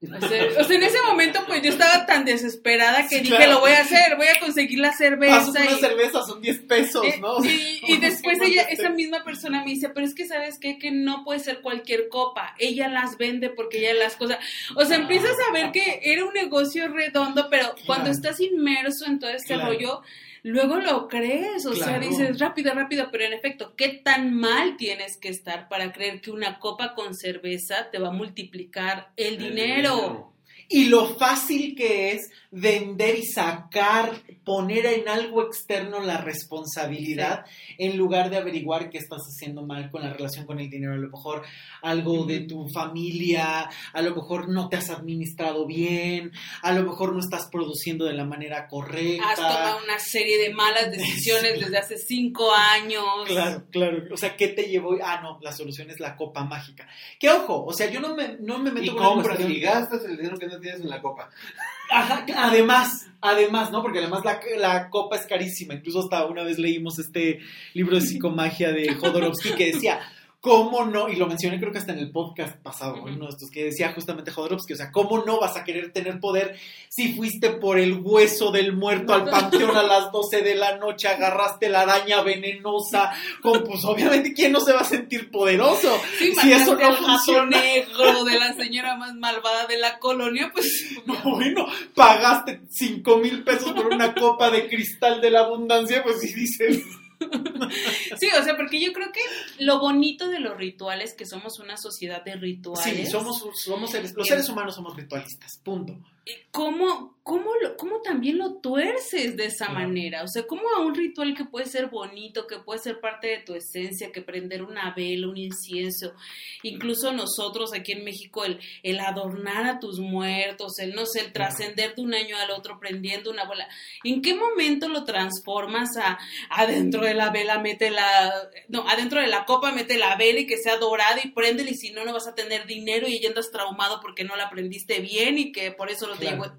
S2: O sea, o sea, en ese momento pues yo estaba tan desesperada que
S1: Sí,
S2: dije,
S1: claro.
S2: lo voy a hacer, voy a conseguir la cerveza.
S1: Pasas una
S2: y-
S1: cerveza, son 10 pesos,
S2: eh,
S1: ¿no?
S2: sí, y [LAUGHS] después ella, esa misma persona me dice, pero es que sabes qué, que no puede ser cualquier copa, ella las vende porque ella las cosas, o sea, empiezas a ver que era un negocio redondo, pero cuando estás inmerso en todo este
S1: Claro.
S2: rollo, luego lo crees, o sea, dices rápido, rápido, pero en efecto, ¿qué tan mal tienes que estar para creer que una copa con cerveza te va a multiplicar el,
S3: El
S2: dinero?
S1: Y lo fácil que es vender y sacar, poner en algo externo la responsabilidad en lugar de averiguar qué estás haciendo mal con la relación con el dinero. A lo mejor algo de tu familia, a lo mejor no te has administrado bien, a lo mejor no estás produciendo de la manera correcta.
S2: Has tomado una serie de malas decisiones desde hace cinco años.
S1: Claro, claro. O sea, ¿qué te llevó? Ah, no, la solución es la copa mágica. Que ojo, o sea, yo no me, no me meto
S3: Y
S1: con la
S3: compras
S1: cuestión-
S3: y gastas el dinero que no tienes en la copa.
S1: Ajá, además, además, ¿no? Porque además la, la copa es carísima. Incluso hasta una vez leímos este libro de psicomagia de Jodorowsky que decía, ¿cómo no? Y lo mencioné creo que hasta en el podcast pasado,
S2: Ujú.
S1: uno de estos que decía justamente Jodorowsky, o sea, ¿cómo no vas a querer tener poder si fuiste por el hueso del muerto al [LAUGHS] panteón a las 12 de la noche, agarraste la araña venenosa? Con, pues obviamente, ¿quién no se va a sentir poderoso?
S2: Sí,
S1: Si eso no
S2: gato
S1: funciona.
S2: negro de la señora más malvada de la colonia, pues [LAUGHS]
S1: No, bueno, pagaste cinco mil pesos por una copa de cristal de la abundancia, pues si dices,
S2: sí, o sea, porque yo creo que lo bonito de los rituales, que somos una sociedad de rituales.
S1: sí, somos, somos seres, los seres humanos somos ritualistas, punto.
S2: ¿Cómo, cómo, lo- cómo también lo tuerces de esa
S1: Claro.
S2: manera? O sea, ¿cómo a un ritual que puede ser bonito, que puede ser parte de tu esencia, que prender una vela, un incienso, incluso nosotros aquí en México, el, el adornar a tus muertos, el no sé, el trascender de un año al otro prendiendo una bola, ¿en qué momento lo transformas a adentro de la vela mete la, no, adentro de la copa mete la vela y que sea dorada y préndela y si no, no vas a tener dinero y ya andas traumado porque no la prendiste bien y que por eso no te
S1: Claro.
S2: llegó.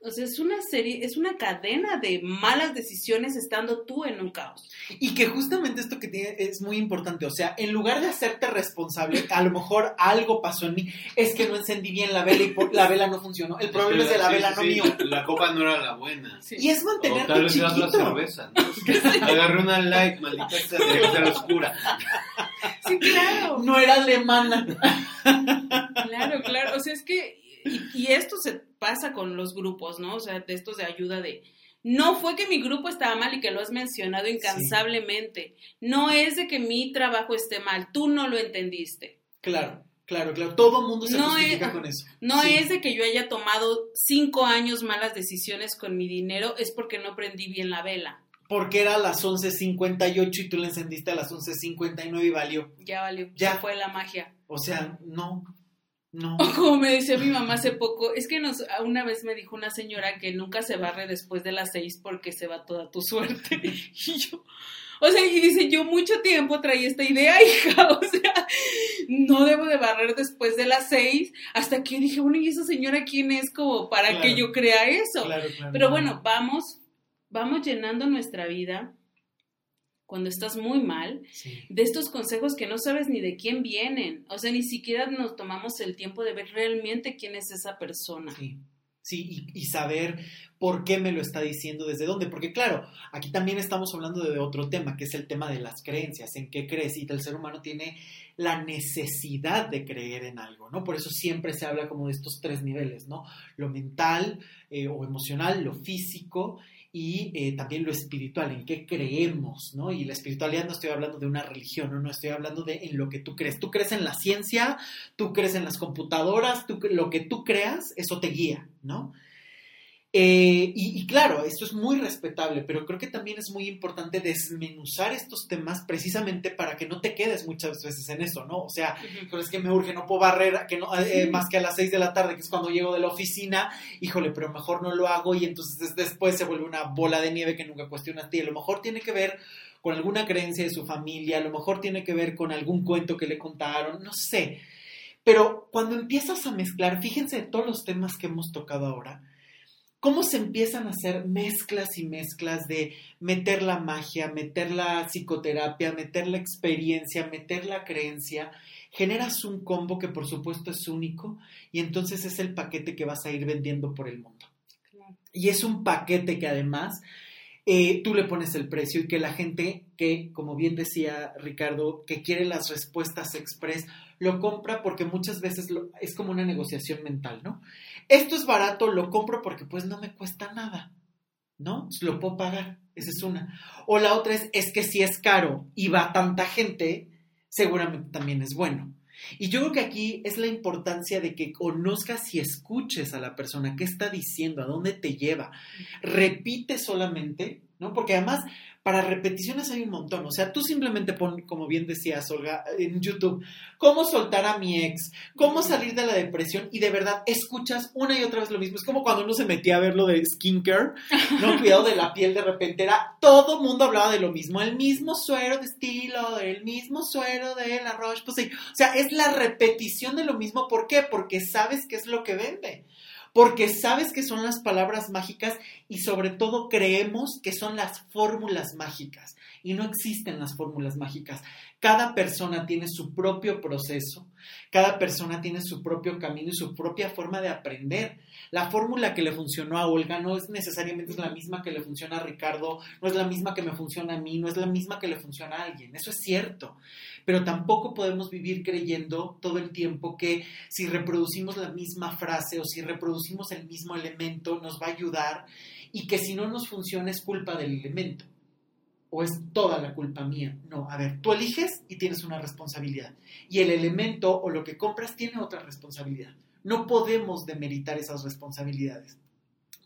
S2: O sea, es una serie, es una cadena de malas decisiones estando tú en un caos.
S1: Y que justamente esto que tiene es muy importante, o sea, en lugar de hacerte responsable, a lo mejor algo pasó en mí, es que no encendí bien la vela y por- la vela no funcionó. El problema es de la
S3: Sí,
S1: vela,
S3: sí,
S1: no
S3: sí,
S1: mío.
S3: La copa no era la buena.
S1: Y es
S3: O tal
S1: mantenerte
S3: vez
S1: chiquito.
S3: cerveza. ¿no? [LAUGHS] Agarré una light, maldita sea, que ser oscura.
S2: Sí, claro.
S1: No era alemana.
S2: Claro, claro. O sea, es que, y, y esto se pasa con los grupos, ¿no? O sea, de estos de ayuda de, no fue que mi grupo estaba mal y que lo has mencionado incansablemente. No es de que mi trabajo esté mal, tú no lo entendiste.
S1: Claro, claro, claro. Todo mundo se
S2: No
S1: justifica
S2: es-
S1: con eso.
S2: No
S1: Sí.
S2: es de que yo haya tomado cinco años malas decisiones con mi dinero, es porque no prendí bien la vela.
S1: Porque era a las 11.58 y tú le encendiste a las 11.59 y valió.
S2: Ya valió,
S1: ya
S2: fue la magia.
S1: O sea, no, no.
S2: O como me decía mi mamá hace poco, es que nos, una vez me dijo una señora que nunca se barre después de las seis porque se va toda tu suerte. [LAUGHS] Y yo, o sea, y dice, yo mucho tiempo traía esta idea, [LAUGHS] hija, o sea, no debo de barrer después de las seis, hasta que yo dije, bueno, ¿y esa señora quién es como para
S1: Claro.
S2: que yo crea eso?
S1: Claro, claro.
S2: Pero bueno, vamos, vamos llenando nuestra vida cuando estás muy mal
S1: Sí.
S2: de estos consejos que no sabes ni de quién vienen. O sea, ni siquiera nos tomamos el tiempo de ver realmente quién es esa persona.
S1: Sí, sí, y, y saber por qué me lo está diciendo, desde dónde. Porque claro, aquí también estamos hablando de otro tema, que es el tema de las creencias, en qué crees. Y el ser humano tiene la necesidad de creer en algo, ¿no? Por eso siempre se habla como de estos tres niveles, ¿no? Lo mental eh, o emocional, lo físico y eh, también lo espiritual, en qué creemos, ¿no? Y la espiritualidad no estoy hablando de una religión, no, no estoy hablando de en lo que tú crees. Tú crees en la ciencia, tú crees en las computadoras, tú, lo que tú creas, eso te guía, ¿no? Eh, y, y claro, esto es muy respetable, pero creo que también es muy importante desmenuzar estos temas precisamente para que no te quedes muchas veces en eso, ¿no? O sea, es que me urge, no puedo barrer que no, eh,
S2: Sí.
S1: más que a las 6 de la tarde, que es cuando llego de la oficina, híjole, pero mejor no lo hago y entonces des- después se vuelve una bola de nieve que nunca cuestionaste y a lo mejor tiene que ver con alguna creencia de su familia, a lo mejor tiene que ver con algún cuento que le contaron, no sé. Pero cuando empiezas a mezclar, fíjense de todos los temas que hemos tocado ahora, cómo se empiezan a hacer mezclas y mezclas de meter la magia, meter la psicoterapia, meter la experiencia, meter la creencia. Generas un combo que por supuesto es único y entonces es el paquete que vas a ir vendiendo por el mundo. Y es un paquete que además eh, tú le pones el precio y que la gente que, como bien decía Ricardo, que quiere las respuestas express, lo compra porque muchas veces es como una negociación mental, ¿no? Esto es barato, lo compro porque pues no me cuesta nada, ¿no? Lo puedo pagar, esa es una. O la otra es, es que si es caro y va tanta gente, seguramente también es bueno. Y yo creo que aquí es la importancia de que conozcas y escuches a la persona, qué está diciendo, a dónde te lleva. Repite solamente, ¿no? Porque además para repeticiones hay un montón. O sea, tú simplemente pon, como bien decías, Olga, en YouTube, cómo soltar a mi ex, cómo salir de la depresión y de verdad escuchas una y otra vez lo mismo. Es como cuando uno se metía a ver lo de skincare, ¿no? [LAUGHS] Cuidado de la piel, de repente era, todo mundo hablaba de lo mismo, el mismo suero de estilo, el mismo suero de la Roche, pues sí. O sea, es la repetición de lo mismo. ¿Por qué? Porque sabes qué es lo que vende porque sabes que son las palabras mágicas y sobre todo creemos que son las fórmulas mágicas y no existen las fórmulas mágicas. Cada persona tiene su propio proceso, cada persona tiene su propio camino y su propia forma de aprender. La fórmula que le funcionó a Olga no es necesariamente la misma que le funciona a Ricardo, no es la misma que me funciona a mí, no es la misma que le funciona a alguien. Eso es cierto. Pero tampoco podemos vivir creyendo todo el tiempo que si reproducimos la misma frase o si reproducimos el mismo elemento nos va a ayudar y que si no nos funciona es culpa del elemento o es toda la culpa mía. No, a ver, tú eliges y tienes una responsabilidad. Y el elemento o lo que compras tiene otra responsabilidad. No podemos demeritar esas responsabilidades.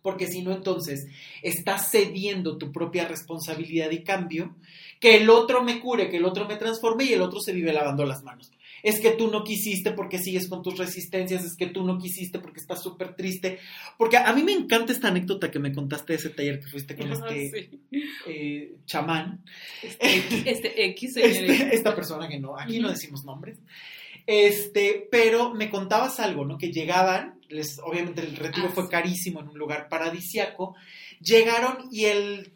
S1: Porque si no, entonces estás cediendo tu propia responsabilidad y cambio, que el otro me cure, que el otro me transforme y el otro se vive lavando las manos es que tú no quisiste porque sigues con tus resistencias, es que tú no quisiste porque estás súper triste. Porque a mí me encanta esta anécdota que me contaste de ese taller que fuiste con este eh, chamán.
S2: Este, este X,
S1: este, esta persona que no, aquí no decimos nombres. Este, pero me contabas algo, ¿no? Que llegaban, les, obviamente el retiro ah, fue carísimo en un lugar paradisiaco, llegaron y el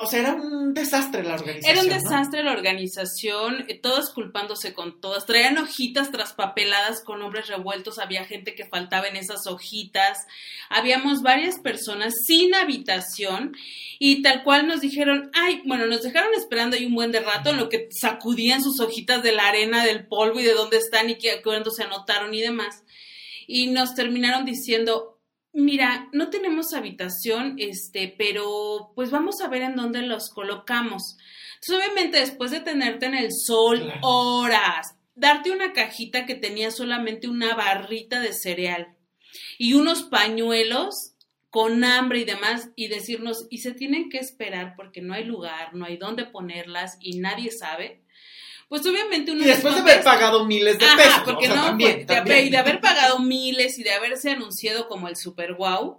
S1: o sea, era un desastre la organización.
S2: Era un desastre la organización, eh, todas culpándose con todas. Traían hojitas traspapeladas con nombres revueltos, había gente que faltaba en esas hojitas. Habíamos varias personas sin habitación y tal cual nos dijeron, ay, bueno, nos dejaron esperando ahí un buen de rato en lo que sacudían sus hojitas de la arena, del polvo y de dónde están y que, cuando se anotaron y demás. Y nos terminaron diciendo, Mira, no tenemos habitación, este, pero pues vamos a ver en dónde los colocamos. Entonces, obviamente, después de tenerte en el sol horas, darte una cajita que tenía solamente una barrita de cereal y unos pañuelos con hambre y demás, y decirnos, y se tienen que esperar porque no hay lugar, no hay dónde ponerlas y nadie sabe pues obviamente uno...
S1: Y después de haber pagado miles de pesos.
S2: porque no, también, y de haber pagado miles y de haberse anunciado como el super wow,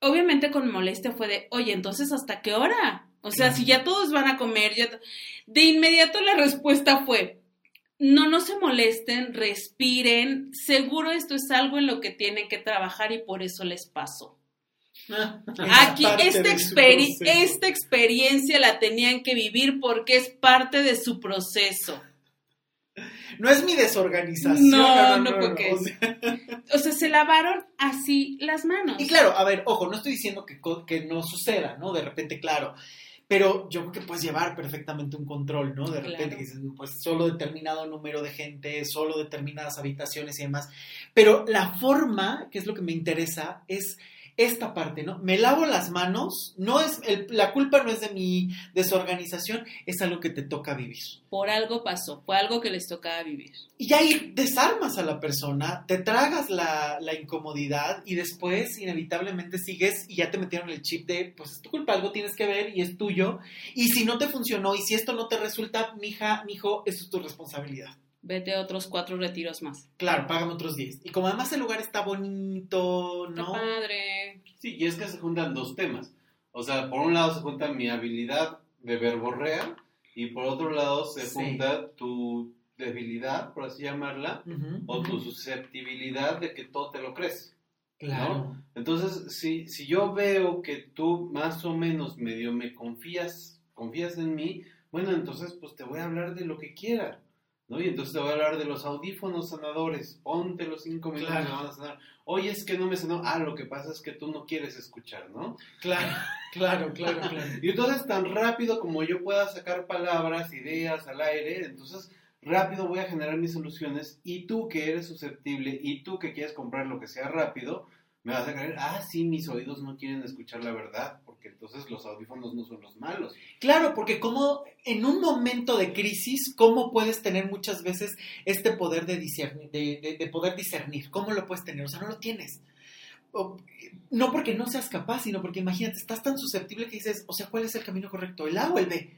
S2: obviamente con molestia fue de, oye, entonces ¿hasta qué hora? O sea, si ya todos van a comer, ya... De inmediato la respuesta fue, no, no se molesten, respiren, seguro esto es algo en lo que tienen que trabajar y por eso les pasó. [LAUGHS] Aquí esta, esta experiencia la tenían que vivir porque es parte de su proceso.
S1: No es mi desorganización.
S2: No, no, porque. O sea... [LAUGHS] o sea... se lavaron así las manos.
S1: Y claro, a ver, ojo, no estoy diciendo que, que no suceda, ¿no? De repente, claro. Pero yo creo que puedes llevar perfectamente un control, ¿no? De repente dices, pues solo determinado número de gente, solo determinadas habitaciones y demás. Pero la forma, que es lo que me interesa, es esta parte, ¿no? Me lavo las manos, no es la culpa no es de mi desorganización, es algo que te toca vivir.
S2: Por algo pasó, fue algo que les tocaba vivir.
S1: Y ahí desarmas a la persona, te tragas la, la, incomodidad y después inevitablemente sigues y ya te metieron el chip de, pues es tu culpa, algo tienes que ver y es tuyo. Y si no te funcionó y si esto no te resulta, mija, mijo, eso es tu responsabilidad
S2: vete a otros cuatro retiros más.
S1: Claro, págame otros diez. Y como además el lugar está bonito, ¿no?
S2: Está padre.
S3: Sí, y es que se juntan dos temas. O sea, por un lado se junta mi habilidad de verborrea y por otro lado se junta tu debilidad, por así llamarla, o tu susceptibilidad de que todo te lo crees.
S1: Claro.
S3: Entonces, si, si yo veo que tú más o menos medio me confías, confías en mí, bueno, entonces pues te voy a hablar de lo que quiera. ¿No? Y entonces te voy a hablar de los audífonos sanadores. Ponte los cinco minutos
S1: Claro.
S3: me van a sanar. Oye, es que no me sanó. Ah, lo que pasa es que tú no quieres escuchar, ¿no?
S1: Claro, claro, claro, claro. [LAUGHS]
S3: Y entonces tan rápido como yo pueda sacar palabras, ideas al aire, entonces rápido voy a generar mis soluciones y tú que eres susceptible y tú que quieres comprar lo que sea rápido, me vas a creer, ah, sí, mis oídos no quieren escuchar la verdad, porque entonces los audífonos no son los malos.
S1: Claro, porque como en un momento de crisis, ¿cómo puedes tener muchas veces este poder de, discernir, de, de- de poder discernir? ¿Cómo lo puedes tener? O sea, no lo tienes. O- no porque no seas capaz, sino porque imagínate, estás tan susceptible que dices, o sea, ¿cuál es el camino correcto? ¿El A o el B?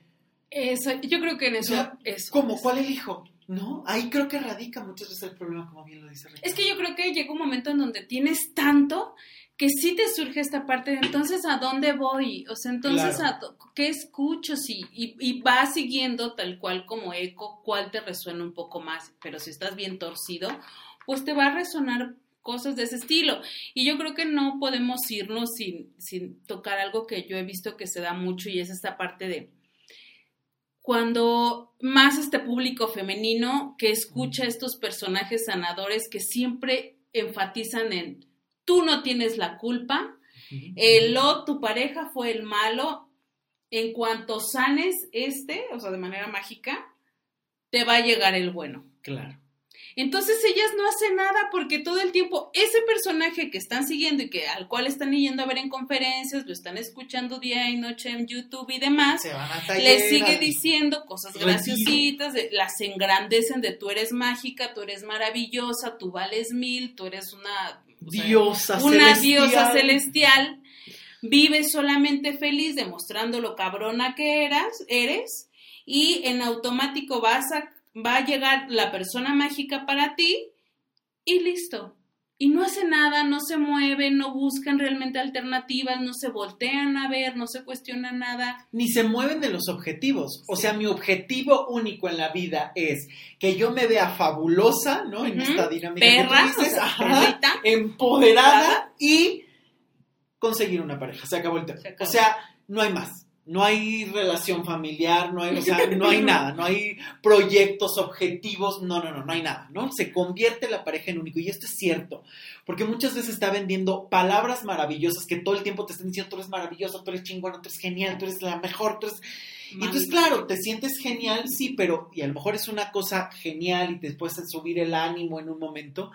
S2: Eso, yo creo que en eso,
S1: O sea,
S2: eso.
S1: ¿Cómo? ¿Cuál elijo? ¿No? Ahí creo que radica muchas veces el problema, como bien lo dice Ricardo.
S2: Es que yo creo que llega un momento en donde tienes tanto que sí te surge esta parte de entonces a dónde voy, o sea, entonces
S1: Claro.
S2: a qué escucho, sí, y, y vas siguiendo tal cual como eco cuál te resuena un poco más, pero si estás bien torcido, pues te va a resonar cosas de ese estilo. Y yo creo que no podemos irnos sin, sin tocar algo que yo he visto que se da mucho y es esta parte de cuando más este público femenino que escucha estos personajes sanadores que siempre enfatizan en tú no tienes la culpa, el o tu pareja fue el malo, en cuanto sanes este, o sea, de manera mágica, te va a llegar el bueno.
S1: Claro.
S2: Entonces ellas no hacen nada porque todo el tiempo ese personaje que están siguiendo y que al cual están yendo a ver en conferencias, lo están escuchando día y noche en YouTube y demás,
S1: Se van a
S2: le
S1: taller,
S2: sigue diciendo cosas graciositas, las engrandecen de tú eres mágica, tú eres maravillosa, tú vales mil, tú eres una o sea,
S1: diosa
S2: una
S1: celestial.
S2: diosa celestial, vives solamente feliz demostrando lo cabrona que eras, eres, y en automático vas a, va a llegar la persona mágica para ti y listo. Y no hace nada, no se mueven, no buscan realmente alternativas, no se voltean a ver, no se cuestiona nada.
S1: ni se mueven de los objetivos. O sea, mi objetivo único en la vida es que yo me vea fabulosa, ¿no? En esta dinámica que tú
S2: Perra,
S1: dices,
S2: o sea,
S1: ajá,
S2: perrita.
S1: empoderada y conseguir una pareja. Se acabó el tema. O sea, no hay más. No hay relación familiar, no hay, o sea, no hay [LAUGHS] nada, no hay proyectos, objetivos, no, no, no, no hay nada, ¿no? Se convierte la pareja en único y esto es cierto, porque muchas veces está vendiendo palabras maravillosas que todo el tiempo te están diciendo, tú eres maravilloso, tú eres chingón, tú eres genial, tú eres la mejor, tú eres... Y entonces, claro, te sientes genial, sí, pero, y a lo mejor es una cosa genial y te puedes subir el ánimo en un momento,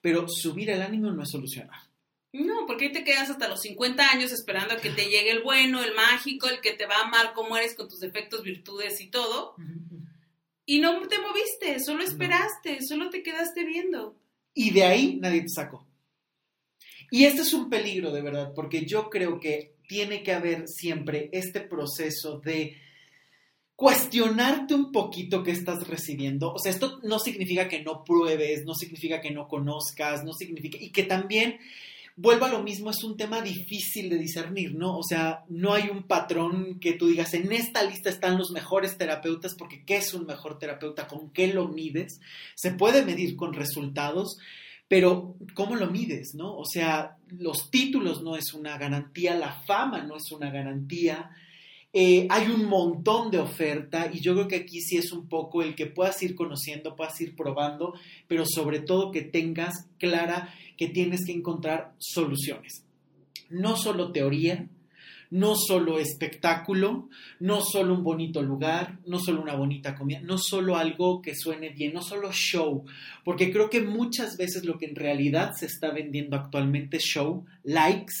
S1: pero subir el ánimo no es solucionar.
S2: No, porque ahí te quedas hasta los 50 años esperando a que te llegue el bueno, el mágico, el que te va a amar como eres con tus defectos, virtudes y todo. Y no te moviste, solo esperaste, solo te quedaste viendo.
S1: Y de ahí nadie te sacó. Y este es un peligro, de verdad, porque yo creo que tiene que haber siempre este proceso de cuestionarte un poquito qué estás recibiendo. O sea, esto no significa que no pruebes, no significa que no conozcas, no significa... Y que también, vuelvo a lo mismo, es un tema difícil de discernir, ¿no? O sea, no hay un patrón que tú digas, en esta lista están los mejores terapeutas, porque ¿qué es un mejor terapeuta? ¿Con qué lo mides? Se puede medir con resultados, pero ¿cómo lo mides, no? O sea, los títulos no es una garantía, la fama no es una garantía. Eh, hay un montón de oferta y yo creo que aquí sí es un poco el que puedas ir conociendo, puedas ir probando, pero sobre todo que tengas clara que tienes que encontrar soluciones. No solo teoría, no solo espectáculo, no solo un bonito lugar, no solo una bonita comida, no solo algo que suene bien, no solo show, porque creo que muchas veces lo que en realidad se está vendiendo actualmente es show, likes,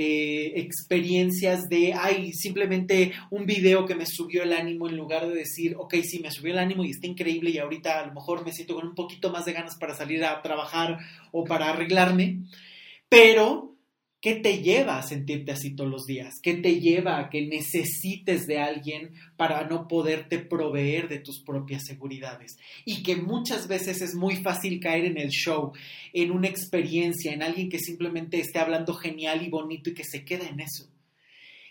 S1: eh, experiencias de, ay, simplemente un video que me subió el ánimo en lugar de decir, ok, sí, me subió el ánimo y está increíble y ahorita a lo mejor me siento con un poquito más de ganas para salir a trabajar o para arreglarme, pero ¿qué te lleva a sentirte así todos los días? ¿Qué te lleva a que necesites de alguien para no poderte proveer de tus propias seguridades? Y que muchas veces es muy fácil caer en el show, en una experiencia, en alguien que simplemente esté hablando genial y bonito y que se queda en eso.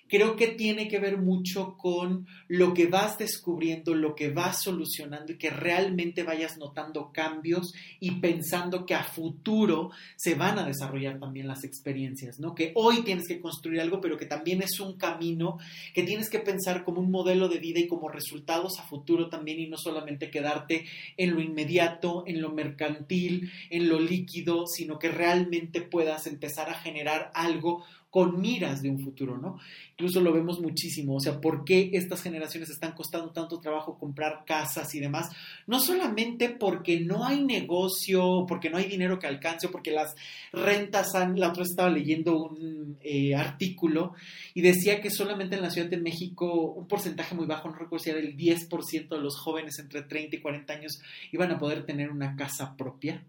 S1: Creo que tiene que ver mucho con lo que vas descubriendo, lo que vas solucionando y que realmente vayas notando cambios y pensando que a futuro se van a desarrollar también las experiencias, ¿no? Que hoy tienes que construir algo, pero que también es un camino que tienes que pensar como un modelo de vida y como resultados a futuro también y no solamente quedarte en lo inmediato, en lo mercantil, en lo líquido, sino que realmente puedas empezar a generar algo con miras de un futuro, ¿no? Incluso lo vemos muchísimo, o sea, ¿por qué estas generaciones están costando tanto trabajo comprar casas y demás? No solamente porque no hay negocio, porque no hay dinero que alcance, porque las rentas han, la otra estaba leyendo un eh, artículo y decía que solamente en la Ciudad de México un porcentaje muy bajo, no recuerdo si era el 10% de los jóvenes entre 30 y 40 años iban a poder tener una casa propia.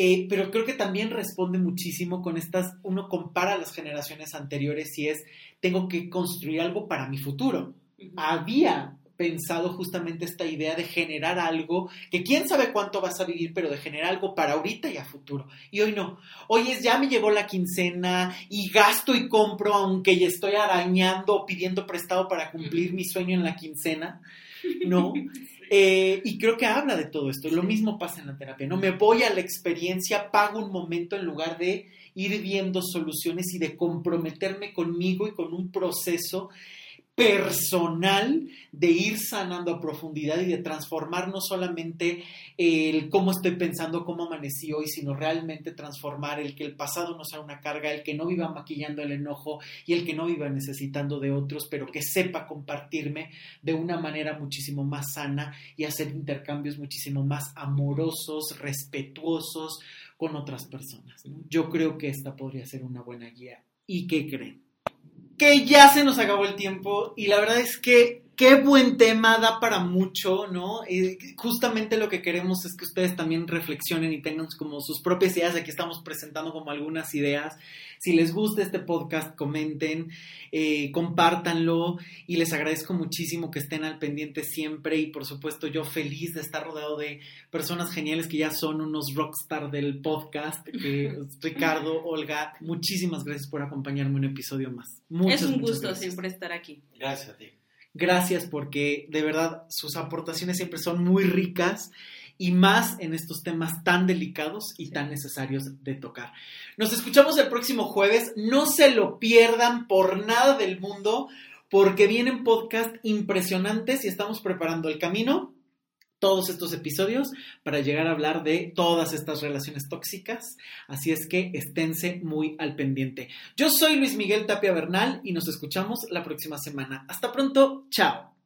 S1: Eh, pero creo que también responde muchísimo con estas, uno compara las generaciones anteriores y es, tengo que construir algo para mi futuro. Había pensado justamente esta idea de generar algo que quién sabe cuánto vas a vivir, pero de generar algo para ahorita y a futuro. Y hoy no. Hoy es ya me llegó la quincena y gasto y compro, aunque ya estoy arañando o pidiendo prestado para cumplir mi sueño en la quincena. [LAUGHS] No. Eh, y creo que habla de todo esto. Lo mismo pasa en la terapia, ¿no? Me voy a la experiencia, pago un momento en lugar de ir viendo soluciones y de comprometerme conmigo y con un proceso personal de ir sanando a profundidad y de transformar no solamente el cómo estoy pensando, cómo amanecí hoy, sino realmente transformar el que el pasado no sea una carga, el que no viva maquillando el enojo y el que no viva necesitando de otros, pero que sepa compartirme de una manera muchísimo más sana y hacer intercambios muchísimo más amorosos, respetuosos con otras personas. Yo creo que esta podría ser una buena guía. ¿Y qué creen? Que ya se nos acabó el tiempo y la verdad es que qué buen tema, da para mucho, ¿no? justamente lo que queremos es que ustedes también reflexionen y tengan como sus propias ideas. Aquí estamos presentando como algunas ideas. Si les gusta este podcast, comenten, eh, compártanlo y les agradezco muchísimo que estén al pendiente siempre y por supuesto yo feliz de estar rodeado de personas geniales que ya son unos rockstar del podcast. [LAUGHS] Ricardo, Olga, muchísimas gracias por acompañarme un episodio más.
S2: es un gusto siempre estar aquí.
S3: Gracias a ti.
S1: Gracias porque de verdad sus aportaciones siempre son muy ricas y más en estos temas tan delicados y tan necesarios de tocar. Nos escuchamos el próximo jueves. No se lo pierdan por nada del mundo porque vienen podcasts impresionantes y estamos preparando el camino todos estos episodios para llegar a hablar de todas estas relaciones tóxicas. Así es que esténse muy al pendiente. Yo soy Luis Miguel Tapia Bernal y nos escuchamos la próxima semana. Hasta pronto, chao.